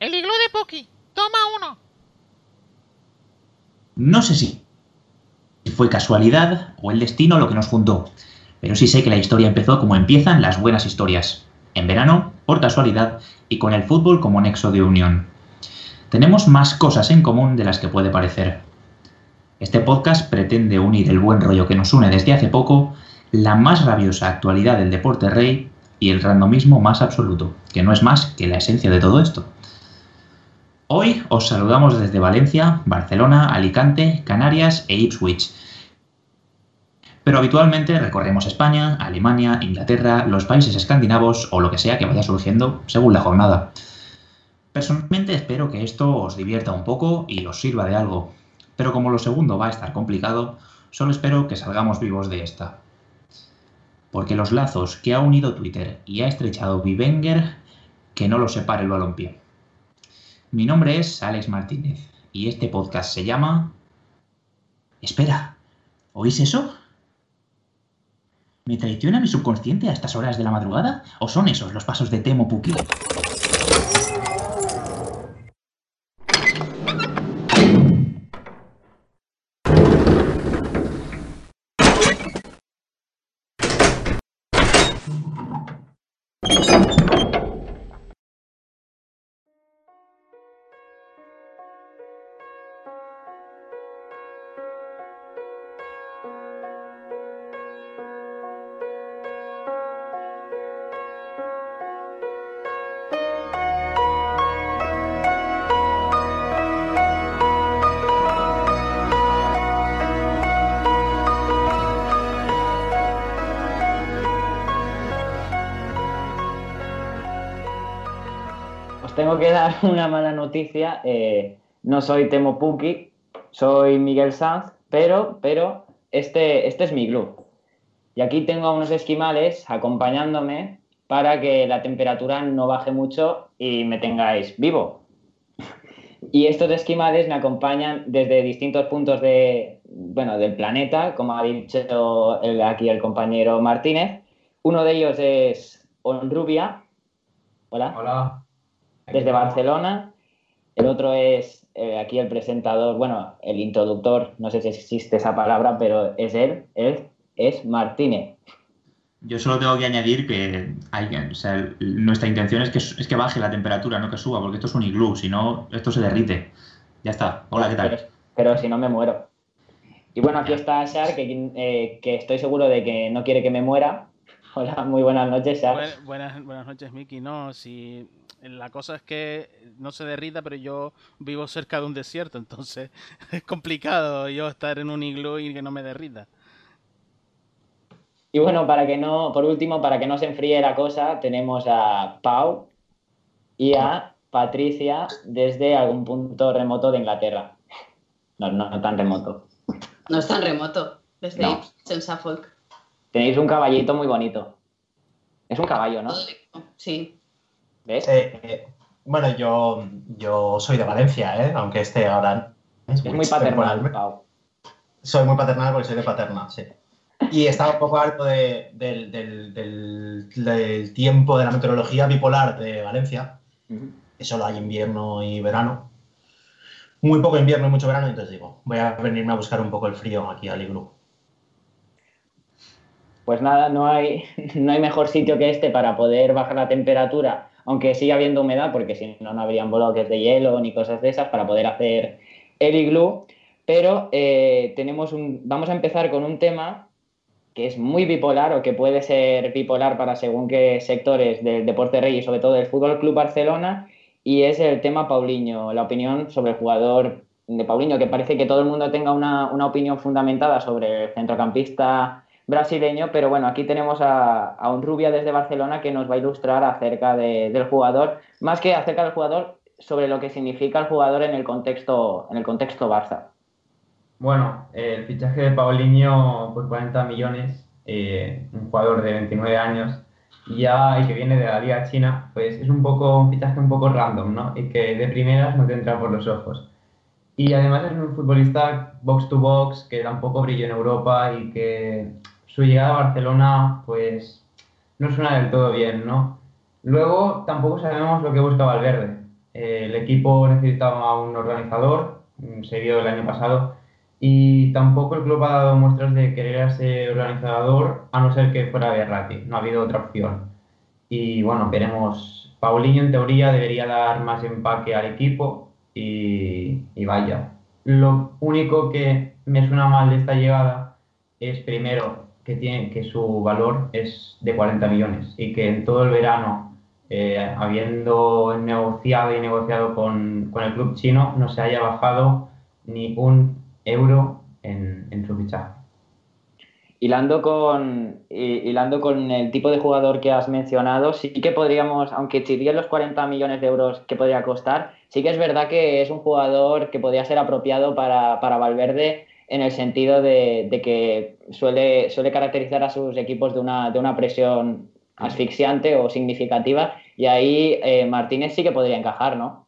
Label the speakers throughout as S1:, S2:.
S1: El iglú de Puki. Toma uno.
S2: No sé si fue casualidad o el destino lo que nos juntó, pero sí sé que la historia empezó como empiezan las buenas historias, en verano, por casualidad, y con el fútbol como nexo de unión. Tenemos más cosas en común de las que puede parecer. Este podcast pretende unir el buen rollo que nos une desde hace poco, la más rabiosa actualidad del deporte rey y el randomismo más absoluto, que no es más que la esencia de todo esto. Hoy os saludamos desde Valencia, Barcelona, Alicante, Canarias e Ipswich. Pero habitualmente recorremos España, Alemania, Inglaterra, los países escandinavos o lo que sea que vaya surgiendo según la jornada. Personalmente espero que esto os divierta un poco y os sirva de algo, pero como lo segundo va a estar complicado, solo espero que salgamos vivos de esta. Porque los lazos que ha unido Twitter y ha estrechado Vivenger, que no lo separe el balompié. Mi nombre es Alex Martínez y este podcast se llama... Espera, ¿oís eso? ¿Me traiciona mi subconsciente a estas horas de la madrugada? ¿O son esos los pasos de Temo Puki?
S3: una mala noticia. eh, no soy Temo Puki, soy Miguel Sanz, pero, pero este, este es mi glue. Y aquí tengo unos esquimales acompañándome para que la temperatura no baje mucho y me tengáis vivo. Y estos esquimales me acompañan desde distintos puntos de, bueno, del planeta, como ha dicho aquí el compañero Martínez. Uno de ellos es Onrubia. Hola
S4: Hola.
S3: Desde Barcelona. El otro es eh, aquí el presentador, bueno, el introductor, no sé si existe esa palabra, pero es él, él es Martínez.
S2: Yo solo tengo que añadir que hay, o sea, nuestra intención es que, es que baje la temperatura, no que suba, porque esto es un iglú, si no, esto se derrite. Ya está. Hola, ¿qué tal?
S3: pero si no me muero. Y bueno, aquí está Shar, que, eh, que estoy seguro de que no quiere que me muera. Hola, muy buenas noches, Shar.
S1: Buen- buenas, buenas noches, Miki. No, si la cosa es que no se derrita, pero yo vivo cerca de un desierto, entonces es complicado yo estar en un iglú y que no me derrita.
S3: Y bueno, para que no, por último, para que no se enfríe la cosa, tenemos a Pau y a Patricia desde algún punto remoto de Inglaterra. No, no, no tan remoto.
S5: No es tan remoto, desde
S3: No.
S5: En Suffolk.
S3: Tenéis un caballito muy bonito. Es un caballo, ¿no?
S5: Sí.
S3: ¿Ves?
S4: Eh, eh, bueno, yo, yo soy de Valencia, ¿eh? aunque esté ahora.
S3: es muy paternal. Pau.
S4: Soy muy paternal porque soy de paterna, sí. Y estaba un poco harto de- del, del- del- del tiempo de la meteorología bipolar de Valencia,
S3: Ujú.
S4: que solo hay invierno y verano. Muy poco invierno y mucho verano, entonces digo, voy a venirme a buscar un poco el frío aquí al iglú.
S3: Pues nada, no hay, no hay mejor sitio que este para poder bajar la temperatura, aunque siga habiendo humedad, porque si no, no habrían bloques de hielo ni cosas de esas para poder hacer el iglú. Pero eh, tenemos un, vamos a empezar con un tema que es muy bipolar o que puede ser bipolar para según qué sectores del deporte rey y sobre todo del Fútbol Club Barcelona, y es el tema Paulinho, la opinión sobre el jugador de Paulinho, que parece que todo el mundo tenga una, una opinión fundamentada sobre el centrocampista brasileño, pero bueno, aquí tenemos a, a un rubia desde Barcelona que nos va a ilustrar acerca de- del jugador, más que acerca del jugador, sobre lo que significa el jugador en el contexto, en el contexto Barça.
S6: Bueno, el fichaje de Paulinho por 40 millones, eh, un jugador de 29 años, y ya y que viene de la Liga China, pues es un poco un fichaje un poco random, ¿no? Y que de primeras no te entra por los ojos. Y además es un futbolista box to box que tampoco brilló en Europa y que su llegada a Barcelona, pues no suena del todo bien, ¿no? Luego tampoco sabemos lo que busca Valverde. eh, el equipo necesitaba un organizador, se vio el año pasado, y tampoco el club ha dado muestras de querer ser organizador, a no ser que fuera Berratti, no ha habido otra opción. Y bueno, veremos. Paulinho en teoría debería dar más empaque al equipo y, y vaya. Lo único que me suena mal de esta llegada es primero que, tiene, que su valor es de 40 millones y que en todo el verano, eh, habiendo negociado y negociado con, con, el club chino, no se haya bajado ni un euro en, en su fichaje.
S3: Hilando con, hilando con el tipo de jugador que has mencionado, sí que podríamos, aunque existían los 40 millones de euros que podría costar, sí que es verdad que es un jugador que podría ser apropiado para, para Valverde en el sentido de, de, que suele, suele caracterizar a sus equipos de una, de una presión asfixiante o significativa y ahí eh, Martínez sí que podría encajar, ¿no?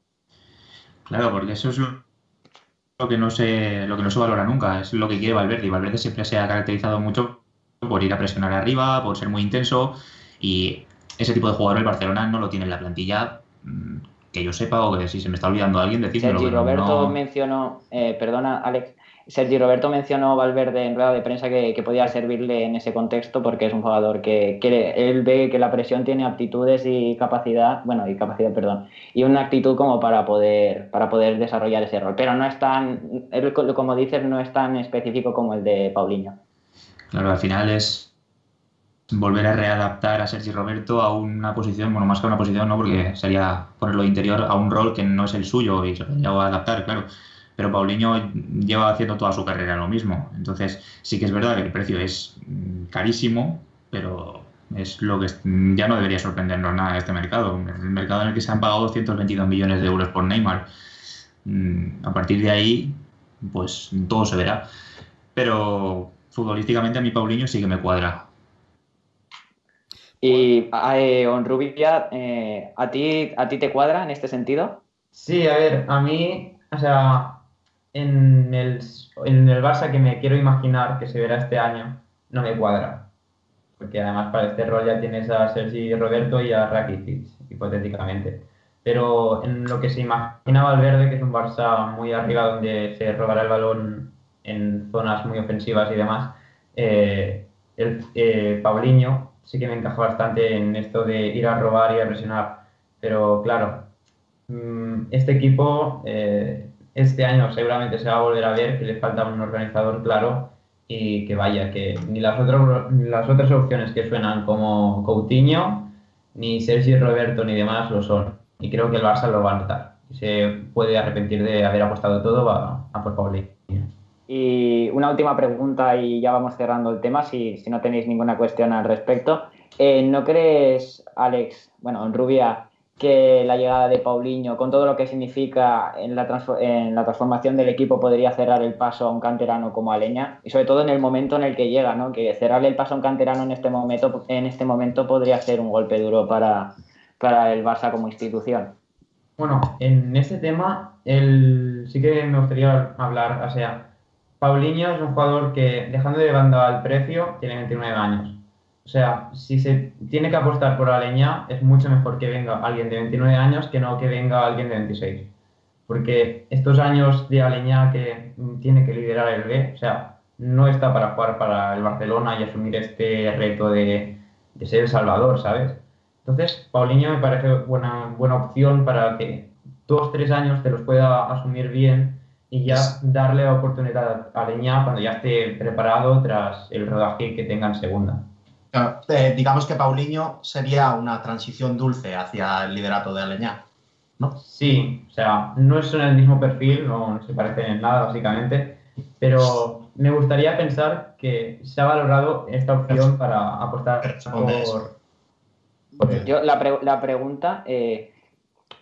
S2: Claro, porque eso es lo que no se, lo que no se valora nunca, es lo que quiere Valverde. Y Valverde siempre se ha caracterizado mucho por ir a presionar arriba, por ser muy intenso. Y ese tipo de jugador el Barcelona no lo tiene en la plantilla. mm, Que yo sepa, o que si se me está olvidando alguien, decídmelo.
S3: Sergi Roberto
S2: no-
S3: mencionó, eh, perdona Alex, Sergi Roberto mencionó Valverde en rueda de prensa que, que podía servirle en ese contexto porque es un jugador que, que él ve que la presión tiene aptitudes y capacidad, bueno, y capacidad, perdón, y una actitud como para poder, para poder desarrollar ese rol. Pero no es tan, él, como dices, no es tan específico como el de Paulinho.
S2: Claro, al final es volver a readaptar a Sergi Roberto a una posición, bueno, más que a una posición, no, porque sería ponerlo interior a un rol que no es el suyo y se lo adaptar, claro. Pero Paulinho lleva haciendo toda su carrera lo mismo. Entonces, sí que es verdad que el precio es mm, carísimo, pero es lo que es- ya no debería sorprendernos nada de este mercado. El mercado en el que se han pagado 222 millones de euros por Neymar. Mm, A partir de ahí, pues todo se verá. Pero futbolísticamente a mí Paulinho sí que me cuadra.
S3: Y eh, Onrubia, eh, ¿a, ti, ¿a ti te cuadra en este sentido?
S6: Sí, a ver, a mí, o sea, en el, en el Barça que me quiero imaginar que se verá este año, no me cuadra. Porque además para este rol ya tienes a Sergi Roberto y a Rakitic, hipotéticamente. Pero en lo que se imagina Valverde, que es un Barça muy arriba donde se robará el balón en zonas muy ofensivas y demás, eh, el, eh, Paulinho sí que me encaja bastante en esto de ir a robar y a presionar. Pero claro, mm, este equipo eh, este año seguramente se va a volver a ver que le falta un organizador claro y que vaya, que ni las, otras las otras opciones que suenan como Coutinho, ni Sergi Roberto ni demás lo son. Y creo que el Barça lo va a notar. Se puede arrepentir de haber apostado todo a, a por Paulinho.
S3: Y una última pregunta y ya vamos cerrando el tema, si, si no tenéis ninguna cuestión al respecto. Eh, ¿No crees, Alex, bueno, en Rubia, que la llegada de Paulinho, con todo lo que significa en la, transformación del equipo, podría cerrar el paso a un canterano como Aleña? Y sobre todo en el momento en el que llega, ¿no? Que cerrarle el paso a un canterano en este momento, en este momento podría ser un golpe duro para, para el Barça como institución.
S6: Bueno, en este tema el, sí que me gustaría hablar, o sea, Paulinho es un jugador que, dejando de banda el precio, tiene 29 años. O sea, si se tiene que apostar por Aleñá, es mucho mejor que venga alguien de 29 años que no que venga alguien de 26. Porque estos años de Aleñá que tiene que liderar el B, o sea, no está para jugar para el Barcelona y asumir este reto de, de ser el salvador, ¿sabes? Entonces, Paulinho me parece buena, buena opción para que dos, tres años te los pueda asumir bien y ya darle la oportunidad a Leña cuando ya esté preparado tras el rodaje que tenga en segunda.
S4: Claro, eh, digamos que Paulinho sería una transición dulce hacia el liderato de Aleñá, ¿no?
S6: Sí, o sea, no son el mismo perfil, no, no se parecen en nada básicamente, pero me gustaría pensar que se ha valorado esta opción para apostar por...
S3: por Yo, la, pre la pregunta eh,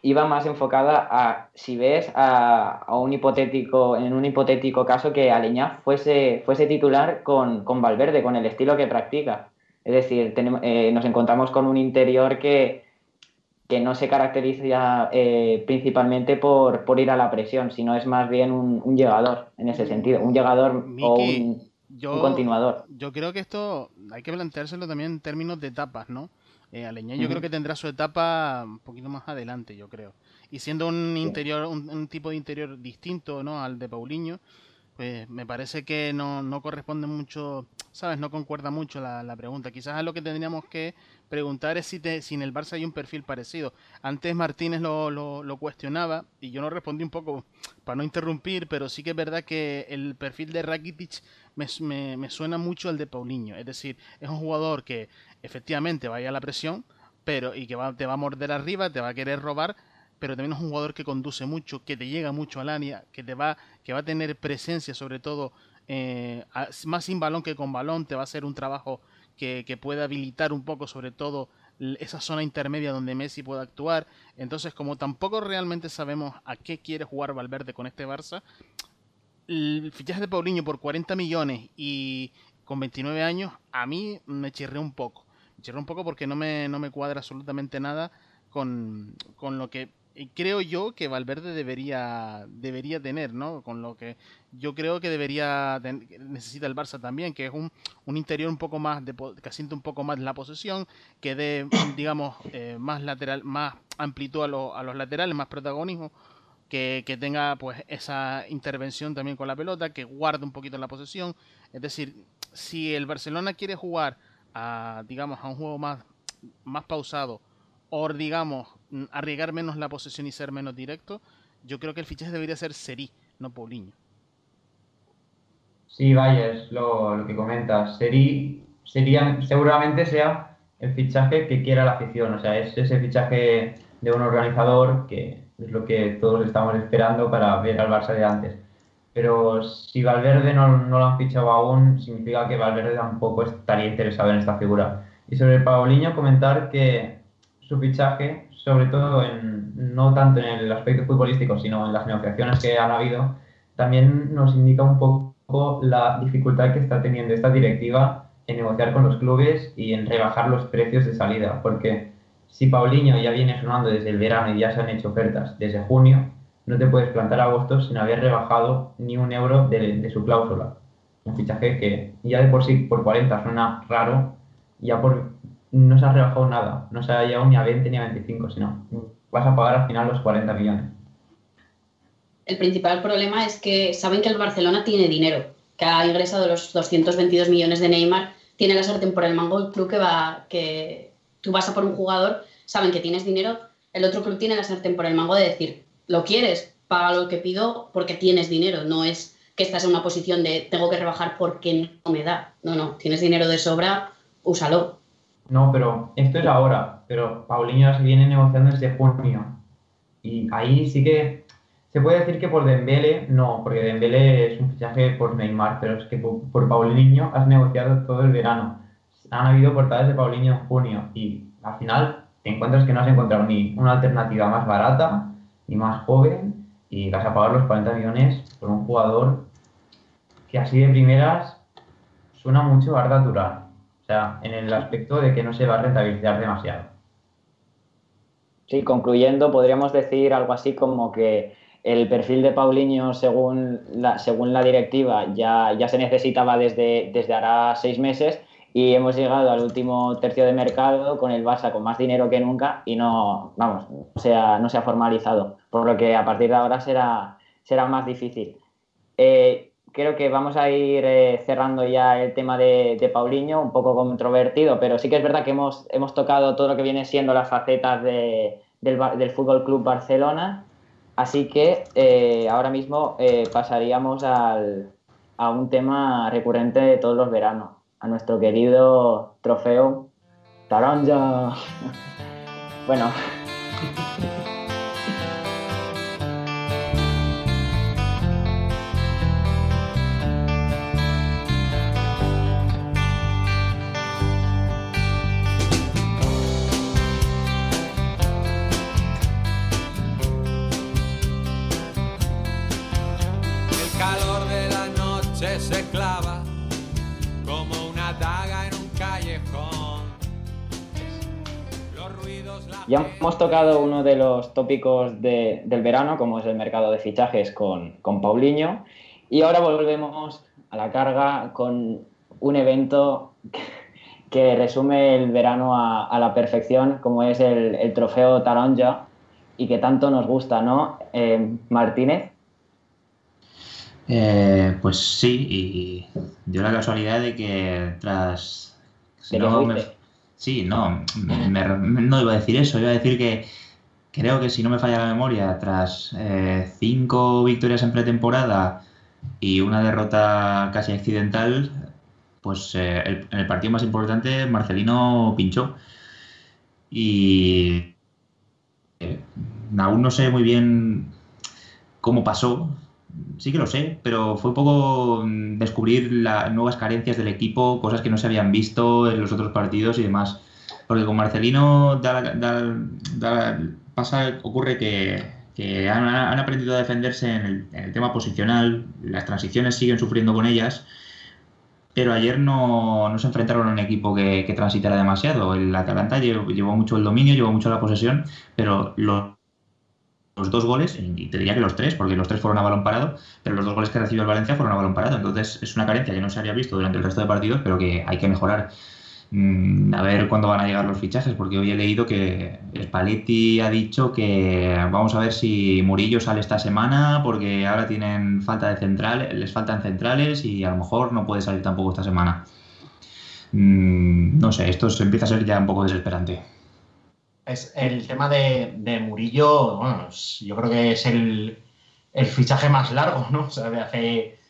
S3: iba más enfocada a si ves a, a, un hipotético, en un hipotético caso que Aleñá fuese, fuese titular con, con Valverde, con el estilo que practica. Es decir, tenemos, eh, nos encontramos con un interior que, que no se caracteriza eh, principalmente por, por, ir a la presión, sino es más bien un, un llegador en ese sentido, un llegador
S1: Miki,
S3: o un,
S1: yo,
S3: un, continuador.
S1: Yo creo que esto hay que planteárselo también en términos de etapas, ¿no? Eh, yo creo que tendrá su etapa un poquito más adelante, yo creo. Y siendo un interior, un, un tipo de interior distinto, ¿no? Al de Paulinho, pues me parece que no, no corresponde mucho, ¿sabes? No concuerda mucho la, la pregunta. Quizás a lo que tendríamos que preguntar es si, te- si en el Barça hay un perfil parecido. Antes Martínez lo, lo- cuestionaba y yo no respondí un poco para no interrumpir, pero sí que es verdad que el perfil de Rakitic me, me- me suena mucho al de Paulinho. Es decir, es un jugador que efectivamente vaya a la presión, pero y que va- te va a morder arriba, te va a querer robar, pero también es un jugador que conduce mucho, que te llega mucho al área, que te va, que va a tener presencia sobre todo eh, más sin balón que con balón, te va a hacer un trabajo que, que pueda habilitar un poco sobre todo esa zona intermedia donde Messi pueda actuar. Entonces, como tampoco realmente sabemos a qué quiere jugar Valverde con este Barça, el fichaje de Paulinho por 40 millones y con 29 años, a mí me chirré un poco. Me chirré un poco porque no me, no me cuadra absolutamente nada con, con lo que eh, creo yo que Valverde debería, debería tener, ¿no? Con lo que yo creo que debería ten- necesita el Barça también, que es un, un interior un poco más de que asiente un poco más la posesión, que dé, digamos, eh, más lateral, más amplitud a, lo- a los laterales, más protagonismo, que, que tenga pues esa intervención también con la pelota, que guarde un poquito la posesión. Es decir, si el Barcelona quiere jugar a, digamos, a un juego más, más pausado, o digamos, mm, arriesgar menos la posesión y ser menos directo, yo creo que el fichaje debería ser Seri, no Paulinho.
S6: Sí, vaya, lo, que comentas. Seri, sería, seguramente sea el fichaje que quiera la afición, o sea, es ese fichaje de un organizador que es lo que todos estamos esperando para ver al Barça de antes. Pero si Valverde no, no lo han fichado aún, significa que Valverde tampoco estaría interesado en esta figura. Y sobre Paulinho, comentar que su fichaje, sobre todo en, no tanto en el aspecto futbolístico, sino en las negociaciones que han habido, también nos indica un poco la dificultad que está teniendo esta directiva en negociar con los clubes y en rebajar los precios de salida, porque si Paulinho ya viene sonando desde el verano y ya se han hecho ofertas desde junio, no te puedes plantar a agosto sin haber rebajado ni un euro de, de su cláusula. Un fichaje que ya de por sí por 40 suena raro, ya por no se ha rebajado nada, no se ha llegado ni a 20 ni a 25, sino vas a pagar al final los 40 millones.
S5: El principal problema es que saben que el Barcelona tiene dinero, que ha ingresado los 222 millones de Neymar, tiene la sartén por el mango, el club que va, que tú vas a por un jugador, saben que tienes dinero, el otro club tiene la sartén por el mango de decir, lo quieres, paga lo que pido porque tienes dinero, no es que estás en una posición de tengo que rebajar porque no me da, no, no, tienes dinero de sobra, úsalo.
S6: No, pero esto es ahora, pero Paulinho se viene negociando desde junio. Y ahí sí que se puede decir que por Dembele, no, porque Dembele es un fichaje por Neymar, pero es que por, por Paulinho has negociado todo el verano. Han habido portadas de Paulinho en junio y al final te encuentras que no has encontrado ni una alternativa más barata, ni más joven, y vas a pagar los 40 millones por un jugador que así de primeras suena mucho a Arda. Sea, en el aspecto de que no se va a rentabilizar demasiado.
S3: Sí, concluyendo, podríamos decir algo así como que el perfil de Paulinho, según la, según la directiva, ya, ya se necesitaba desde, desde hará seis meses y hemos llegado al último tercio de mercado con el Barça con más dinero que nunca y no, vamos, no se ha, no se ha formalizado, por lo que a partir de ahora será, será más difícil. Eh, creo que vamos a ir eh, cerrando ya el tema de, Paulinho, un poco controvertido, pero sí que es verdad que hemos, hemos tocado todo lo que viene siendo las facetas de, del, del Fútbol Club Barcelona. Así que eh, ahora mismo eh, pasaríamos al, a un tema recurrente de todos los veranos, a nuestro querido trofeo Taranja. bueno. ya hemos tocado uno de los tópicos de, del verano, como es el mercado de fichajes con, con Paulinho. Y ahora volvemos a la carga con un evento que, que resume el verano a, a la perfección, como es el, el trofeo Taronja y que tanto nos gusta, ¿no? Eh, Martínez.
S2: Eh, pues sí, y dio la casualidad de que tras... sí, no, me- me- no iba a decir eso, iba a decir que creo que si no me falla la memoria, tras eh, cinco victorias en pretemporada y una derrota casi accidental, pues eh, el- en el partido más importante Marcelino pinchó. Y eh, aún no sé muy bien cómo pasó, sí que lo sé, pero fue un poco mm, descubrir las nuevas carencias del equipo, cosas que no se habían visto en los otros partidos y demás. Porque con Marcelino da la- da- da- pasa, ocurre que, han, aprendido a defenderse en el, tema posicional, las transiciones siguen sufriendo con ellas, pero ayer no, no se enfrentaron a un equipo que, que transitara demasiado. El Atalanta llevó, llevó mucho el dominio, llevó mucho la posesión, pero los, los dos goles, y te diría que los tres, porque los tres fueron a balón parado, pero los dos goles que recibió el Valencia fueron a balón parado. Entonces es una carencia que no se había visto durante el resto de partidos, pero que hay que mejorar. Mm, A ver cuándo van a llegar los fichajes, porque hoy he leído que Spalletti ha dicho que vamos a ver si Murillo sale esta semana, porque ahora tienen falta de centrales, les faltan centrales y a lo mejor no puede salir tampoco esta semana. Mm, No sé, esto empieza a ser ya un poco desesperante.
S4: Es el tema de, de Murillo, bueno, es- yo creo que es el, el fichaje más largo, ¿no? O sea, de hace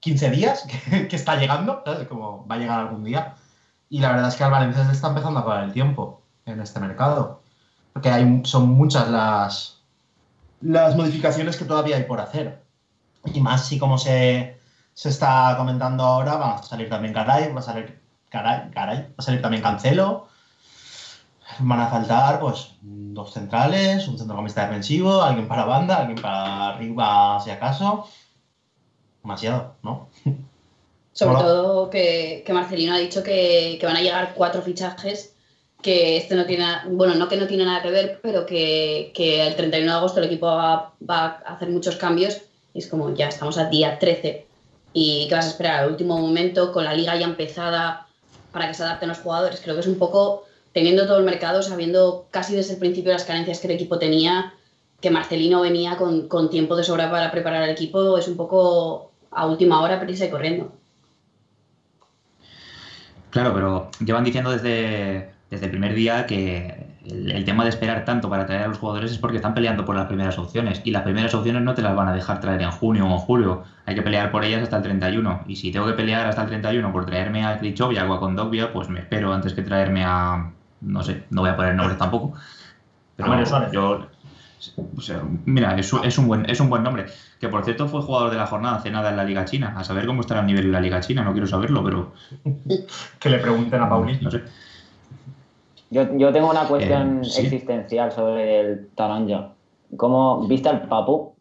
S4: 15 días que, que está llegando, ¿sabes? Como va a llegar algún día. Y la verdad es que al Valencia se está empezando a acabar el tiempo en este mercado. Porque hay, son muchas las, las modificaciones que todavía hay por hacer. Y más si como se, se está comentando ahora, va a salir también Caray, va a salir Caray, Caray, va a salir también Cancelo. Van a faltar, pues, dos centrales, un centrocampista defensivo, alguien para banda, alguien para arriba, si acaso. Demasiado, ¿no?
S5: Sobre
S4: Hola.
S5: todo que, que Marcelino ha dicho que, que van a llegar cuatro fichajes, que este no tiene, bueno, no que no tiene nada que ver, pero que, que el 31 de agosto el equipo va, va a hacer muchos cambios. Y es como, ya estamos a día 13 y que vas a esperar al último momento con la liga ya empezada para que se adapten los jugadores. Creo que es un poco, teniendo todo el mercado, sabiendo casi desde el principio las carencias que el equipo tenía, que Marcelino venía con, con tiempo de sobra para preparar el equipo, es un poco a última hora, prisa y corriendo.
S2: Claro, pero llevan diciendo desde, desde el primer día que el, tema de esperar tanto para traer a los jugadores es porque están peleando por las primeras opciones. Y las primeras opciones no te las van a dejar traer en junio o julio. Hay que pelear por ellas hasta el 31. Y si tengo que pelear hasta el 31 por traerme a Krichovia o a Kondogbia, pues me espero antes que traerme a. No sé, no voy a poner nombres tampoco. Pero
S4: A Mario Suárez.
S2: yo. o sea, mira, es, un- es un buen, es un buen nombre. Que por cierto fue jugador de la jornada hace nada en la Liga China. A saber cómo estará el nivel en la Liga China, no quiero saberlo, pero.
S4: Que le pregunten a Paulinho.
S2: No sé.
S3: Yo, yo tengo una cuestión
S2: Eh, sí.
S3: existencial sobre el Taronja. ¿Cómo viste al Papu?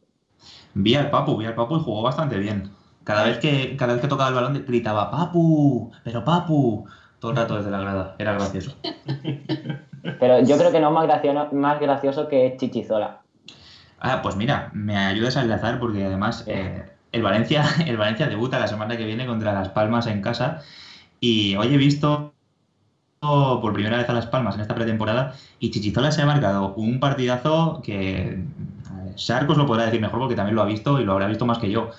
S2: Vi al Papu, vi al Papu y jugó bastante bien. Cada vez que, cada vez que tocaba el balón gritaba Papu, pero Papu, todo el rato desde la grada. Era gracioso.
S3: Pero yo creo que no es más gracioso, más gracioso que Chichizola.
S2: Ah, pues mira, me ayudas a enlazar porque además eh, el Valencia, el Valencia debuta la semana que viene contra Las Palmas en casa y hoy he visto por primera vez a Las Palmas en esta pretemporada y Chichizola se ha marcado un partidazo que Sarcos lo podrá decir mejor porque también lo ha visto y lo habrá visto más que yo.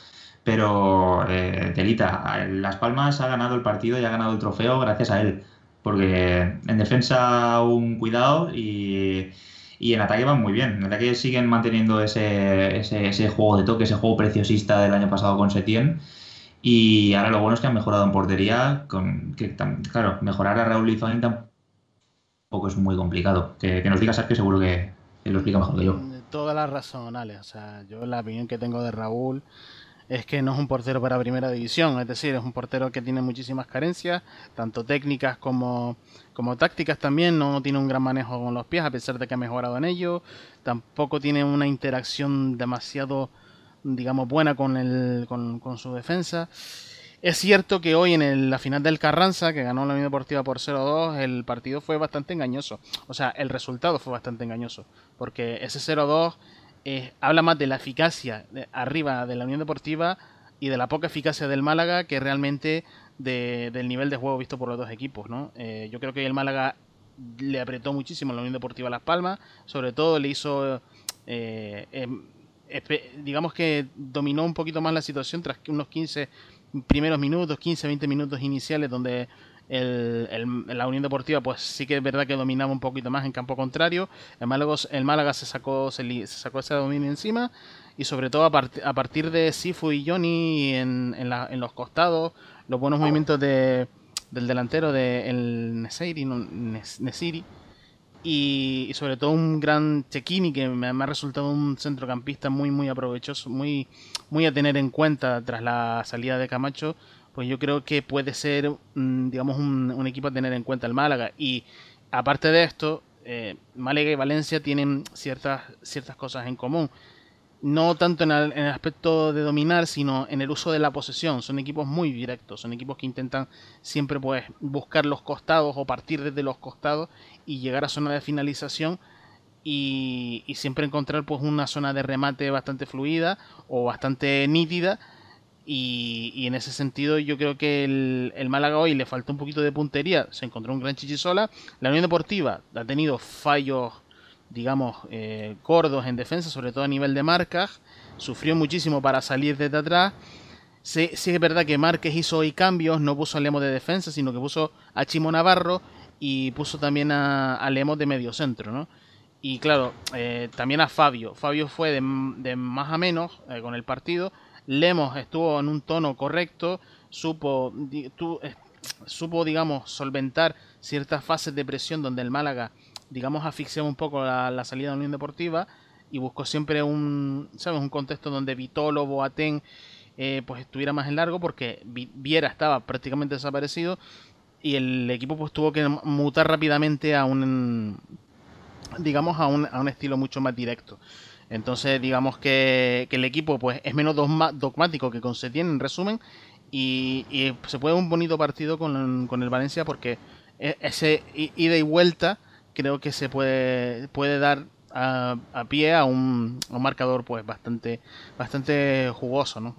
S2: Pero eh, Telita, Las Palmas ha ganado el partido y ha ganado el trofeo gracias a él. Porque en defensa un cuidado y, en ataque van muy bien. En ataque siguen manteniendo ese, juego de toque, ese juego preciosista del año pasado con Setién. Y ahora lo bueno es que han mejorado en portería. Claro, mejorar a Raúl Izoain tampoco es muy complicado. Que, que nos diga que seguro que, que lo explica mejor que yo.
S1: De Todas las razonables. O sea, yo la opinión que tengo de Raúl es que no es un portero para primera división. Es decir, es un portero que tiene muchísimas carencias, tanto técnicas como, como tácticas también. No tiene un gran manejo con los pies, a pesar de que ha mejorado en ello. Tampoco tiene una interacción demasiado, digamos, buena con, el, con, con su defensa. Es cierto que hoy en la final del Carranza, que ganó la Unión Deportiva por 0-2, el partido fue bastante engañoso. O sea, el resultado fue bastante engañoso. Porque ese 0-2 habla más de la eficacia de- arriba de la Unión Deportiva y de la poca eficacia del Málaga que realmente de- del nivel de juego visto por los dos equipos, ¿no? Eh, yo creo que el Málaga le apretó muchísimo a la Unión Deportiva Las Palmas, sobre todo le hizo, eh, em, digamos que dominó un poquito más la situación tras unos 15 primeros minutos, 15, 20 minutos iniciales donde el, la Unión Deportiva pues sí que es verdad que dominaba un poquito más en campo contrario, el Málaga, se sacó se, sacó ese dominio encima. Y sobre todo a, part- a partir de Sifu y Johnny en, en, la- en los costados, los buenos movimientos de, del delantero de el Nesiri, y sobre todo un gran Chequini que me, me ha resultado un centrocampista muy muy aprovechoso, muy muy a tener en cuenta tras la salida de Camacho, pues yo creo que puede ser digamos un, un equipo a tener en cuenta el Málaga y aparte de esto eh, Málaga y Valencia tienen ciertas ciertas cosas en común no tanto en el, en el aspecto de dominar, sino en el uso de la posesión. Son equipos muy directos, son equipos que intentan siempre pues buscar los costados o partir desde los costados y llegar a zona de finalización y, y siempre encontrar pues una zona de remate bastante fluida o bastante nítida. Y, en ese sentido yo creo que el, el Málaga hoy le faltó un poquito de puntería, se encontró un gran chichisola. La Unión Deportiva ha tenido fallos digamos, eh, gordos en defensa, sobre todo a nivel de marcas. Sufrió muchísimo para salir desde atrás. Sí, sí es verdad que Márquez hizo hoy cambios, no puso a Lemos de defensa, sino que puso a Chimo Navarro y puso también a, a Lemos de medio centro, ¿no? Y claro, eh, también a Fabio. Fabio fue de, de más a menos eh, con el partido. Lemos estuvo en un tono correcto, supo, tu- eh, supo, digamos, solventar ciertas fases de presión donde el Málaga digamos, asfixiaba un poco la, la salida de la Unión Deportiva y buscó siempre un, ¿sabes? un contexto donde Vitolo, Boateng, eh, pues estuviera más en largo porque Vi- Viera estaba prácticamente desaparecido y el equipo pues tuvo que mutar rápidamente a un, digamos, a un, a un estilo mucho más directo. Entonces, digamos que, el equipo pues es menos dogmático que con Setién, en resumen, y, y se puede un bonito partido con, el Valencia porque e- ese ida y vuelta creo que se puede, puede dar a, pie a un, a un marcador pues bastante, bastante jugoso, ¿no?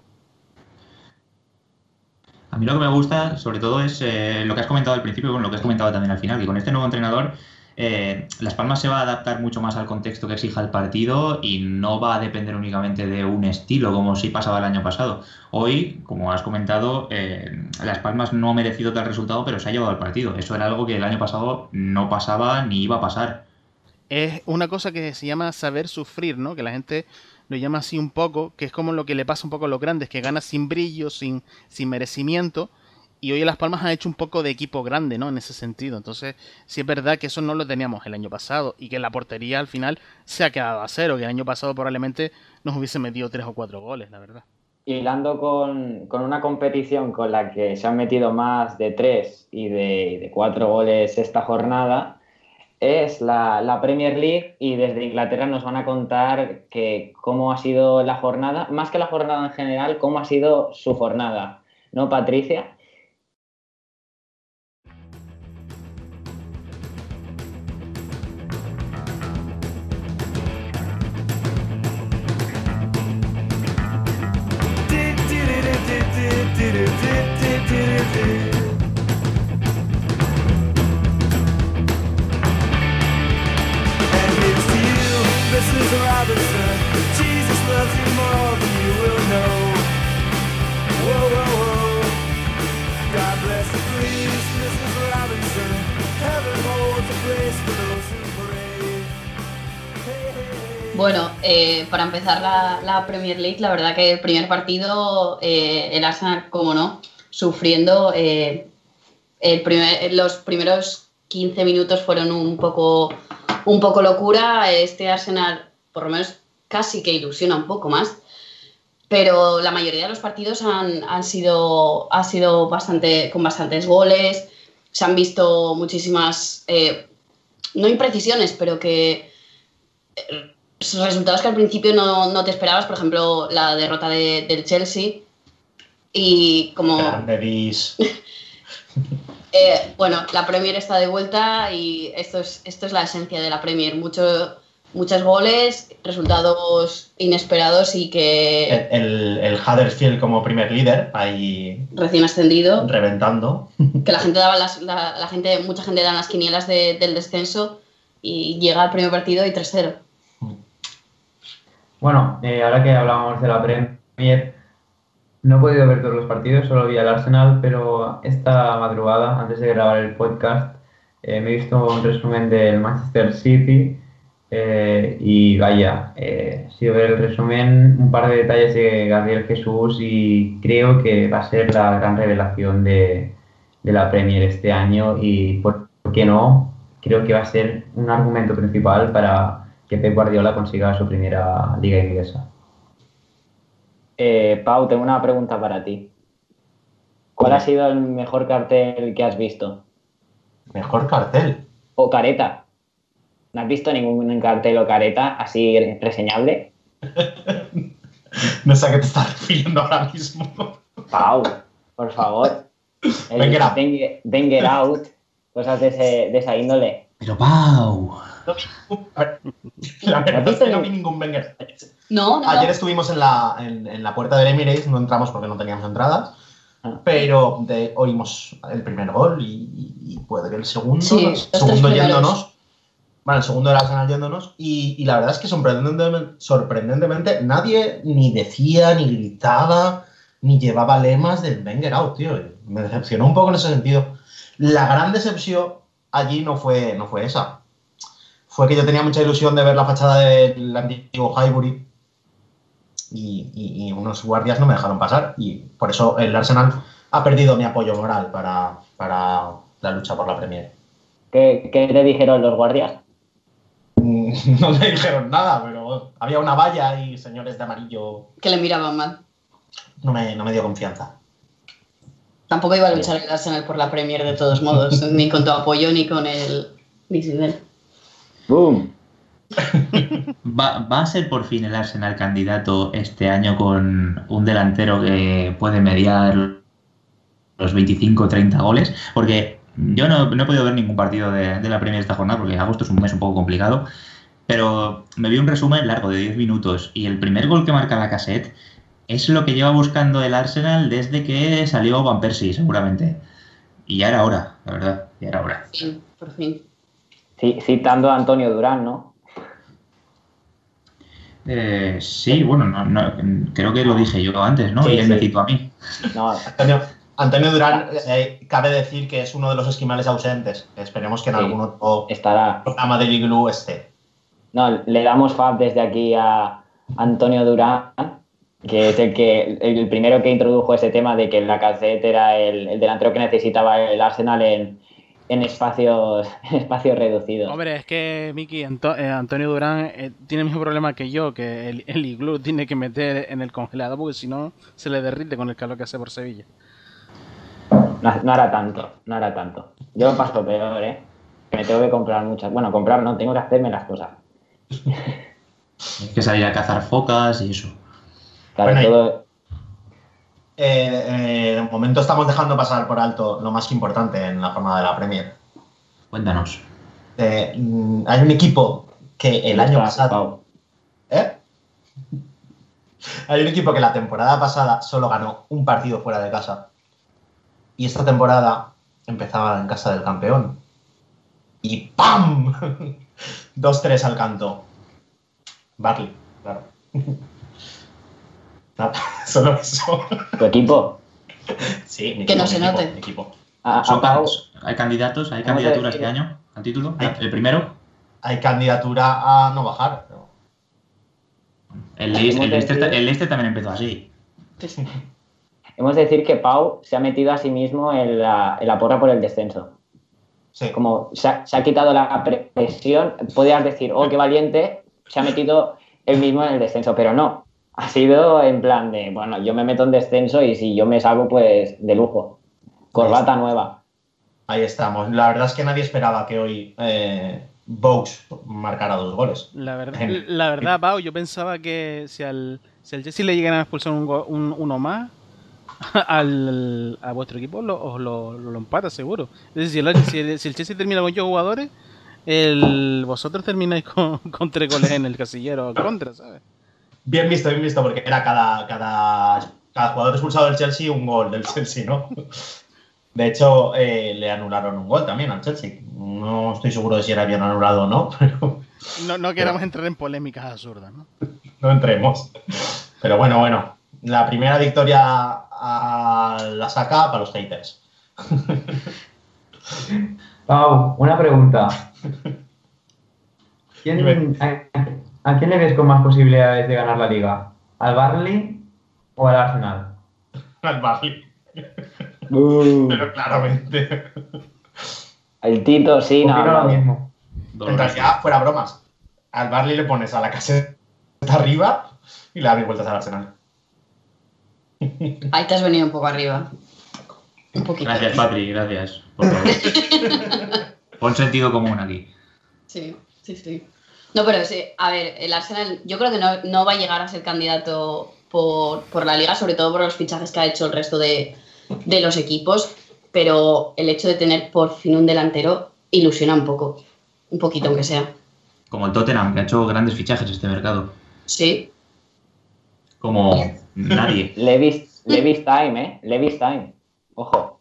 S2: A mí lo que me gusta, sobre todo, es eh, lo que has comentado al principio y bueno, lo que has comentado también al final, que con este nuevo entrenador, eh, Las Palmas se va a adaptar mucho más al contexto que exija el partido y no va a depender únicamente de un estilo, como sí pasaba el año pasado. Hoy, como has comentado, eh, Las Palmas no ha merecido tal resultado, pero se ha llevado al partido. Eso era algo que el año pasado no pasaba ni iba a pasar.
S1: Es una cosa que se llama saber sufrir, ¿no? Que la gente lo llama así un poco, que es como lo que le pasa un poco a los grandes, que gana sin brillo, sin, sin merecimiento. Y hoy Las Palmas ha hecho un poco de equipo grande, ¿no? En ese sentido. Entonces, sí es verdad que eso no lo teníamos el año pasado y que la portería al final se ha quedado a cero, que el año pasado probablemente nos hubiese metido tres o cuatro goles, la verdad.
S3: hilando con, con una competición con la que se han metido más de tres y de, de cuatro goles esta jornada, es la, la Premier League y desde Inglaterra nos van a contar que cómo ha sido la jornada, más que la jornada en general, cómo ha sido su jornada, ¿no, Patricia?
S5: Bueno, eh, para empezar la, Premier League, la verdad que el primer partido, eh, el Arsenal, como no, sufriendo. eh, los primeros 15 minutos fueron un poco, un poco locura. Este Arsenal, por lo menos, casi que ilusiona un poco más. Pero la mayoría de los partidos han, han sido, ha sido bastante, con bastantes goles. Se han visto muchísimas, no imprecisiones, pero que resultados que al principio no, no te esperabas, por ejemplo, la derrota de- del Chelsea. Y como, eh, bueno, la Premier está de vuelta y esto es, esto es la esencia de la Premier. Mucho, Muchos goles, resultados inesperados y que
S4: El, el Huddersfield como primer líder, ahí
S5: recién ascendido,
S4: reventando.
S5: que la gente daba las, la, la gente, mucha gente da las quinielas de- del descenso y llega al primer partido y 3-0.
S6: Bueno, eh, ahora que hablábamos de la Premier, no he podido ver todos los partidos, solo vi al Arsenal, pero esta madrugada, antes de grabar el podcast, eh, me he visto un resumen del Manchester City eh, y vaya, si ver el resumen, un par de detalles de Gabriel Jesús y creo que va a ser la gran revelación de, de la Premier este año y, ¿por qué no? Creo que va a ser un argumento principal para que Pep Guardiola consiga su primera liga inglesa.
S3: Eh, Pau, tengo una pregunta para ti. ¿Cuál ha sido el mejor cartel que has visto?
S4: Mejor cartel.
S3: ¿O careta? ¿No has visto ningún cartel o careta así reseñable?
S4: No sé a qué te estás refiriendo ahora mismo.
S3: Pau, por favor. El
S4: Wenger out.
S3: Cosas de, ese- de esa índole.
S2: Pero Pau.
S4: No vi La verdad es que no vi ningún Wenger.
S5: No, no,
S4: Ayer estuvimos en la, en, en la puerta del Emirates, no entramos porque no teníamos entradas,
S3: Ah.
S4: pero de- oímos el primer gol y, y puede que el segundo,
S5: Sí,
S4: el segundo yéndonos. Bueno, el segundo era Arsenal yéndonos y, y la verdad es que sorprendentemente, sorprendentemente nadie ni decía, ni gritaba, ni llevaba lemas del Wenger out, tío. Me decepcionó un poco en ese sentido. La gran decepción allí no fue, no fue esa. Fue que yo tenía mucha ilusión de ver la fachada del antiguo Highbury y, y- y unos guardias no me dejaron pasar y por eso el Arsenal ha perdido mi apoyo moral para, para la lucha por la Premier.
S3: ¿Qué, qué te dijeron los guardias?
S4: No le dijeron nada, pero había una valla y señores de amarillo
S5: Que le miraban mal.
S4: no me, no me dio confianza.
S5: Tampoco iba a luchar el Arsenal por la Premier de todos modos, ni con tu apoyo ni con el. ni sin él.
S3: ¡Boom!
S2: ¿Va, va a ser por fin el Arsenal candidato este año con un delantero que puede mediar los 25 o 30 goles? Porque yo no, no he podido ver ningún partido de, de la Premier esta jornada porque agosto es un mes un poco complicado. Pero me vi un resumen largo de 10 minutos y el primer gol que marca la cassette es lo que lleva buscando el Arsenal desde que salió Van Persie, seguramente. Y ya era hora, la verdad, ya era hora.
S5: Fin, por fin.
S3: Sí, citando a Antonio Durán, ¿no?
S2: Eh, sí, bueno, no- no, creo que lo dije yo antes, ¿no?
S3: Sí,
S2: y él me citó a mí.
S3: No,
S4: Antonio, Antonio Durán, eh, cabe decir que es uno de los esquimales ausentes. Esperemos que en
S3: Sí.
S4: algún otro
S3: estará.
S4: programa del Igloo esté.
S3: No, le damos fab desde aquí a Antonio Durán, que es el que el primero que introdujo ese tema de que la Lacazette era el, el delantero que necesitaba el Arsenal en, en espacios, en espacios reducidos.
S1: Hombre, es que Miki, Anto- eh, Antonio Durán eh, tiene el mismo problema que yo, que el, el iglú tiene que meter en el congelador porque si no se le derrite con el calor que hace por Sevilla.
S3: No, no hará tanto, no hará tanto. Yo lo paso peor, ¿eh? Me tengo que comprar muchas. Bueno, comprar no, tengo que hacerme las cosas.
S2: Hay que salir a cazar focas y eso.
S3: Claro,
S4: Bueno, y-
S3: todo.
S4: Eh, eh, de momento estamos dejando pasar por alto lo más importante en la jornada de la Premier.
S2: Cuéntanos.
S4: Eh, mm, hay un equipo que el año pasado. ¿Eh? Hay un equipo que la temporada pasada solo ganó un partido fuera de casa. Y esta temporada empezaba en casa del campeón. Y ¡pam! 2-3 al canto. Barley, claro. Nada, solo eso.
S3: Tu equipo.
S4: Sí, mi
S5: Que no
S4: equipo,
S5: se
S4: mi equipo,
S5: note.
S4: mi equipo.
S3: A, a
S2: Son
S3: Pau,
S2: can- ¿Hay candidatos? ¿Hay
S3: Vamos a
S2: candidaturas
S3: decir-
S2: este año al título?
S4: Hay.
S2: ¿El primero?
S4: Hay candidatura a no bajar. pero-
S2: El el Leicester,
S3: decidido-
S2: el Leicester también empezó así.
S3: hemos de decir que Pau se ha metido a sí mismo en la, en la porra por el descenso.
S4: Sí.
S3: Como se ha, se ha quitado la presión, podrías decir, oh, qué valiente, se ha metido él mismo en el descenso, pero no. Ha sido en plan de, bueno, yo me meto en descenso y si yo me salgo, pues de lujo. Corbata nueva.
S4: Ahí estamos. La verdad es que nadie esperaba que hoy eh, marcara dos goles.
S1: La verdad, la verdad, Pau, yo pensaba que si al, si al Chelsea le llegan a expulsar un, uno más, al, a vuestro equipo lo, os lo, lo, lo empata seguro. Es decir, si el, si el- si el Chelsea termina con 8 jugadores, el, vosotros termináis con, con tres goles en el casillero contra, ¿sabes?
S4: Bien visto, bien visto, porque era cada, cada, cada jugador expulsado del Chelsea un gol del Chelsea, ¿no? De hecho, eh, le anularon un gol también al Chelsea. No estoy seguro de si era bien anulado o no, pero
S1: No, no queramos entrar en polémicas absurdas, ¿no?
S4: no entremos. Pero bueno, bueno. La primera victoria a la saca para los haters.
S6: Pau, una pregunta. ¿Quién-. A, quién le ves con más posibilidades de ganar la liga? ¿Al Barley o al Arsenal?
S4: Al Barley,
S3: Uh,
S4: pero claramente.
S3: el Tito, sí, no,
S6: lo
S3: no.
S6: mismo.
S4: En realidad, fuera bromas. Al Barley le pones a la caseta arriba y le das vueltas al Arsenal.
S5: Ahí te has venido un poco arriba. Un poquito.
S2: Gracias, Patri, gracias. Por favor. Pon sentido común aquí.
S5: Sí, sí, sí. No, pero sí, a ver, el Arsenal yo creo que no, no va a llegar a ser candidato por, por la liga, sobre todo por los fichajes que ha hecho el resto de, de los equipos, pero el hecho de tener por fin un delantero ilusiona un poco, un poquito aunque sea.
S2: Como el Tottenham, que ha hecho grandes fichajes este mercado.
S5: Sí,
S2: Como nadie.
S3: Levis, Levis Time, ¿eh? Levis Time. Ojo,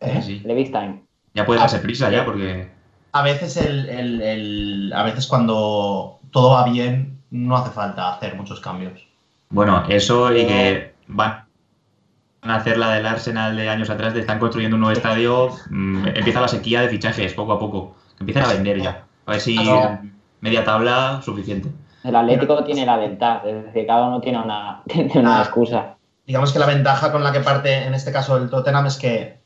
S4: ¿Eh?
S2: Sí.
S3: Levis Time.
S2: Ya puede darse prisa ya, porque
S4: A veces el, el- el- a veces cuando todo va bien, no hace falta hacer muchos cambios.
S2: Bueno, eso y que van a hacer la del Arsenal de años atrás, de están construyendo un nuevo estadio, mm, empieza la sequía de fichajes poco a poco. Que empiecen a vender ya. A ver si
S4: Ah,
S2: media tabla suficiente.
S3: El Atlético tiene la ventaja, es decir, cada uno tiene una, tiene una
S4: Ah.
S3: excusa.
S4: Digamos que la ventaja con la que parte en este caso el Tottenham es que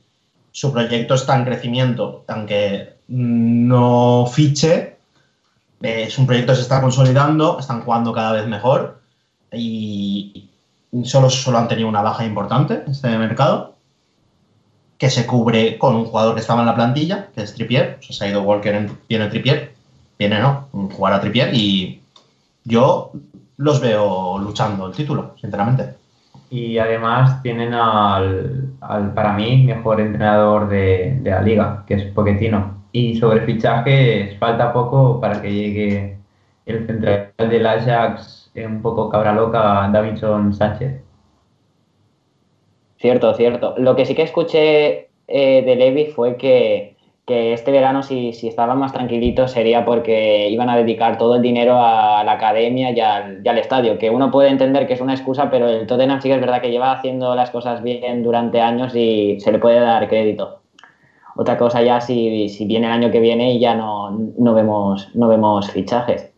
S4: su proyecto está en crecimiento, aunque no fiche, eh, es un proyecto que se está consolidando, están jugando cada vez mejor y solo, solo han tenido una baja importante en este mercado que se cubre con un jugador que estaba en la plantilla, que es Trippier, o sea, se ha ido Walker, en- viene Trippier, viene no, jugar a Trippier y yo los veo luchando el título, sinceramente.
S6: Y además tienen al, al, para mí, mejor entrenador de, la liga, que es Pochettino. Y sobre fichajes, falta poco para que llegue el central del Ajax, un poco cabra loca, Davinson Sánchez.
S3: Cierto, cierto. Lo que sí que escuché eh, de Levi fue que, que este verano, si, si estaban más tranquilitos, sería porque iban a dedicar todo el dinero a la academia y al, y al estadio. Que uno puede entender que es una excusa, pero el Tottenham sí que es verdad que lleva haciendo las cosas bien durante años y se le puede dar crédito. Otra cosa ya si, si viene el año que viene y ya no, no, vemos, no vemos fichajes.